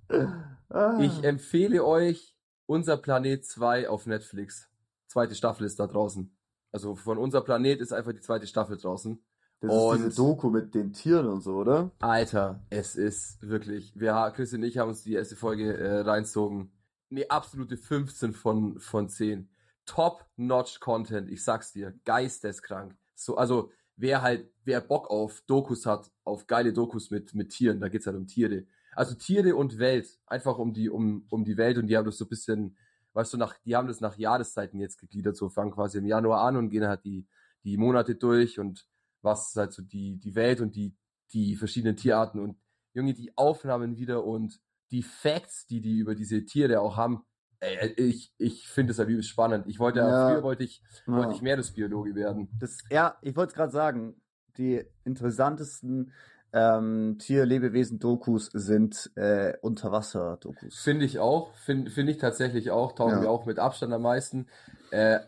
Speaker 2: Ah.
Speaker 1: Ich empfehle euch Unser Planet 2 auf Netflix. Zweite Staffel ist da draußen. Also von Unser Planet ist einfach die zweite Staffel draußen.
Speaker 2: Das ist
Speaker 1: und-
Speaker 2: diese Doku mit den Tieren und so, oder?
Speaker 1: Alter, es ist wirklich, wir, Chris und ich haben uns die erste Folge äh, reinzogen. Nee, absolute 15 von, von 10. Top-Notch-Content, ich sag's dir, geisteskrank. So, also, wer halt, wer Bock auf Dokus hat, auf geile Dokus mit, mit Tieren, da geht's halt um Tiere. Also Tiere und Welt, einfach um die, um, um die Welt und die haben das so ein bisschen, weißt du, nach, die haben das nach Jahreszeiten jetzt gegliedert, so fangen quasi im Januar an und gehen halt die, die Monate durch und was halt so die, die Welt und die, die verschiedenen Tierarten und Junge, die Aufnahmen wieder und die Facts, die die über diese Tiere auch haben, ey, ich, ich finde es halt übelst spannend. Ich wollte,
Speaker 2: Ja.
Speaker 1: früher wollte ich,
Speaker 2: Ja.
Speaker 1: wollte ich Meeresbiologe werden.
Speaker 2: Das, ja, ich wollte es gerade sagen, die interessantesten ähm, Tier-Lebewesen-Dokus sind äh, Unterwasser-Dokus.
Speaker 1: Finde ich auch, finde finde ich tatsächlich auch, taugen
Speaker 2: Ja.
Speaker 1: wir auch mit Abstand am meisten. Äh,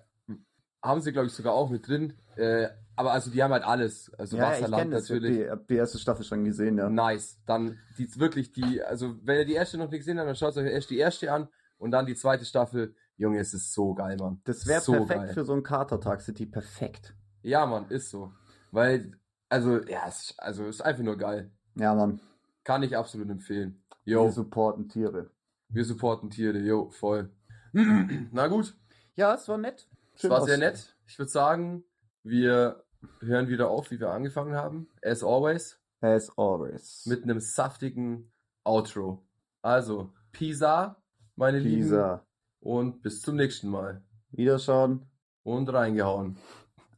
Speaker 1: haben sie, glaube ich, sogar auch mit drin. Äh, aber also die haben halt alles. Also
Speaker 2: Ja, ich
Speaker 1: Wasserland.
Speaker 2: Ich
Speaker 1: natürlich.
Speaker 2: die, hab die erste Staffel schon gesehen, ja.
Speaker 1: Nice. Dann die wirklich die, also wenn ihr die erste noch nicht gesehen habt, dann schaut euch erst die erste an und dann die zweite Staffel. Junge, es ist so geil, Mann.
Speaker 2: Das wäre
Speaker 1: so
Speaker 2: perfekt
Speaker 1: geil.
Speaker 2: für so einen Katertag, die perfekt.
Speaker 1: Ja, Mann, ist so. Weil, also, ja, es, also ist einfach nur geil.
Speaker 2: Ja, Mann.
Speaker 1: Kann ich absolut empfehlen.
Speaker 2: Wir
Speaker 1: Jo,
Speaker 2: supporten Tiere.
Speaker 1: wir supporten Tiere, jo, voll. (clears throat) Na gut,
Speaker 2: Ja, es war nett.
Speaker 1: es
Speaker 2: Schön
Speaker 1: war
Speaker 2: aus-
Speaker 1: sehr nett. Ich würde sagen, wir hören wieder auf, wie wir angefangen haben. As always,
Speaker 2: As always.
Speaker 1: mit einem saftigen Outro. Also, Pisa, meine Lieben.
Speaker 2: Pisa.
Speaker 1: Und bis zum nächsten Mal.
Speaker 2: Wiederschauen.
Speaker 1: Und reingehauen.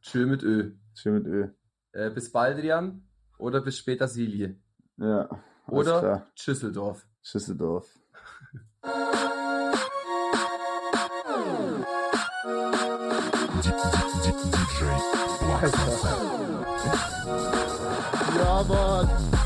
Speaker 1: Tschö mit Ö.
Speaker 2: Schön mit Öl.
Speaker 1: Äh, bis bald, Rian. Oder bis später, Silje.
Speaker 2: Ja. alles
Speaker 1: Oder
Speaker 2: Klar.
Speaker 1: Schüsseldorf.
Speaker 2: Schüsseldorf. Alter. Ja, Mann.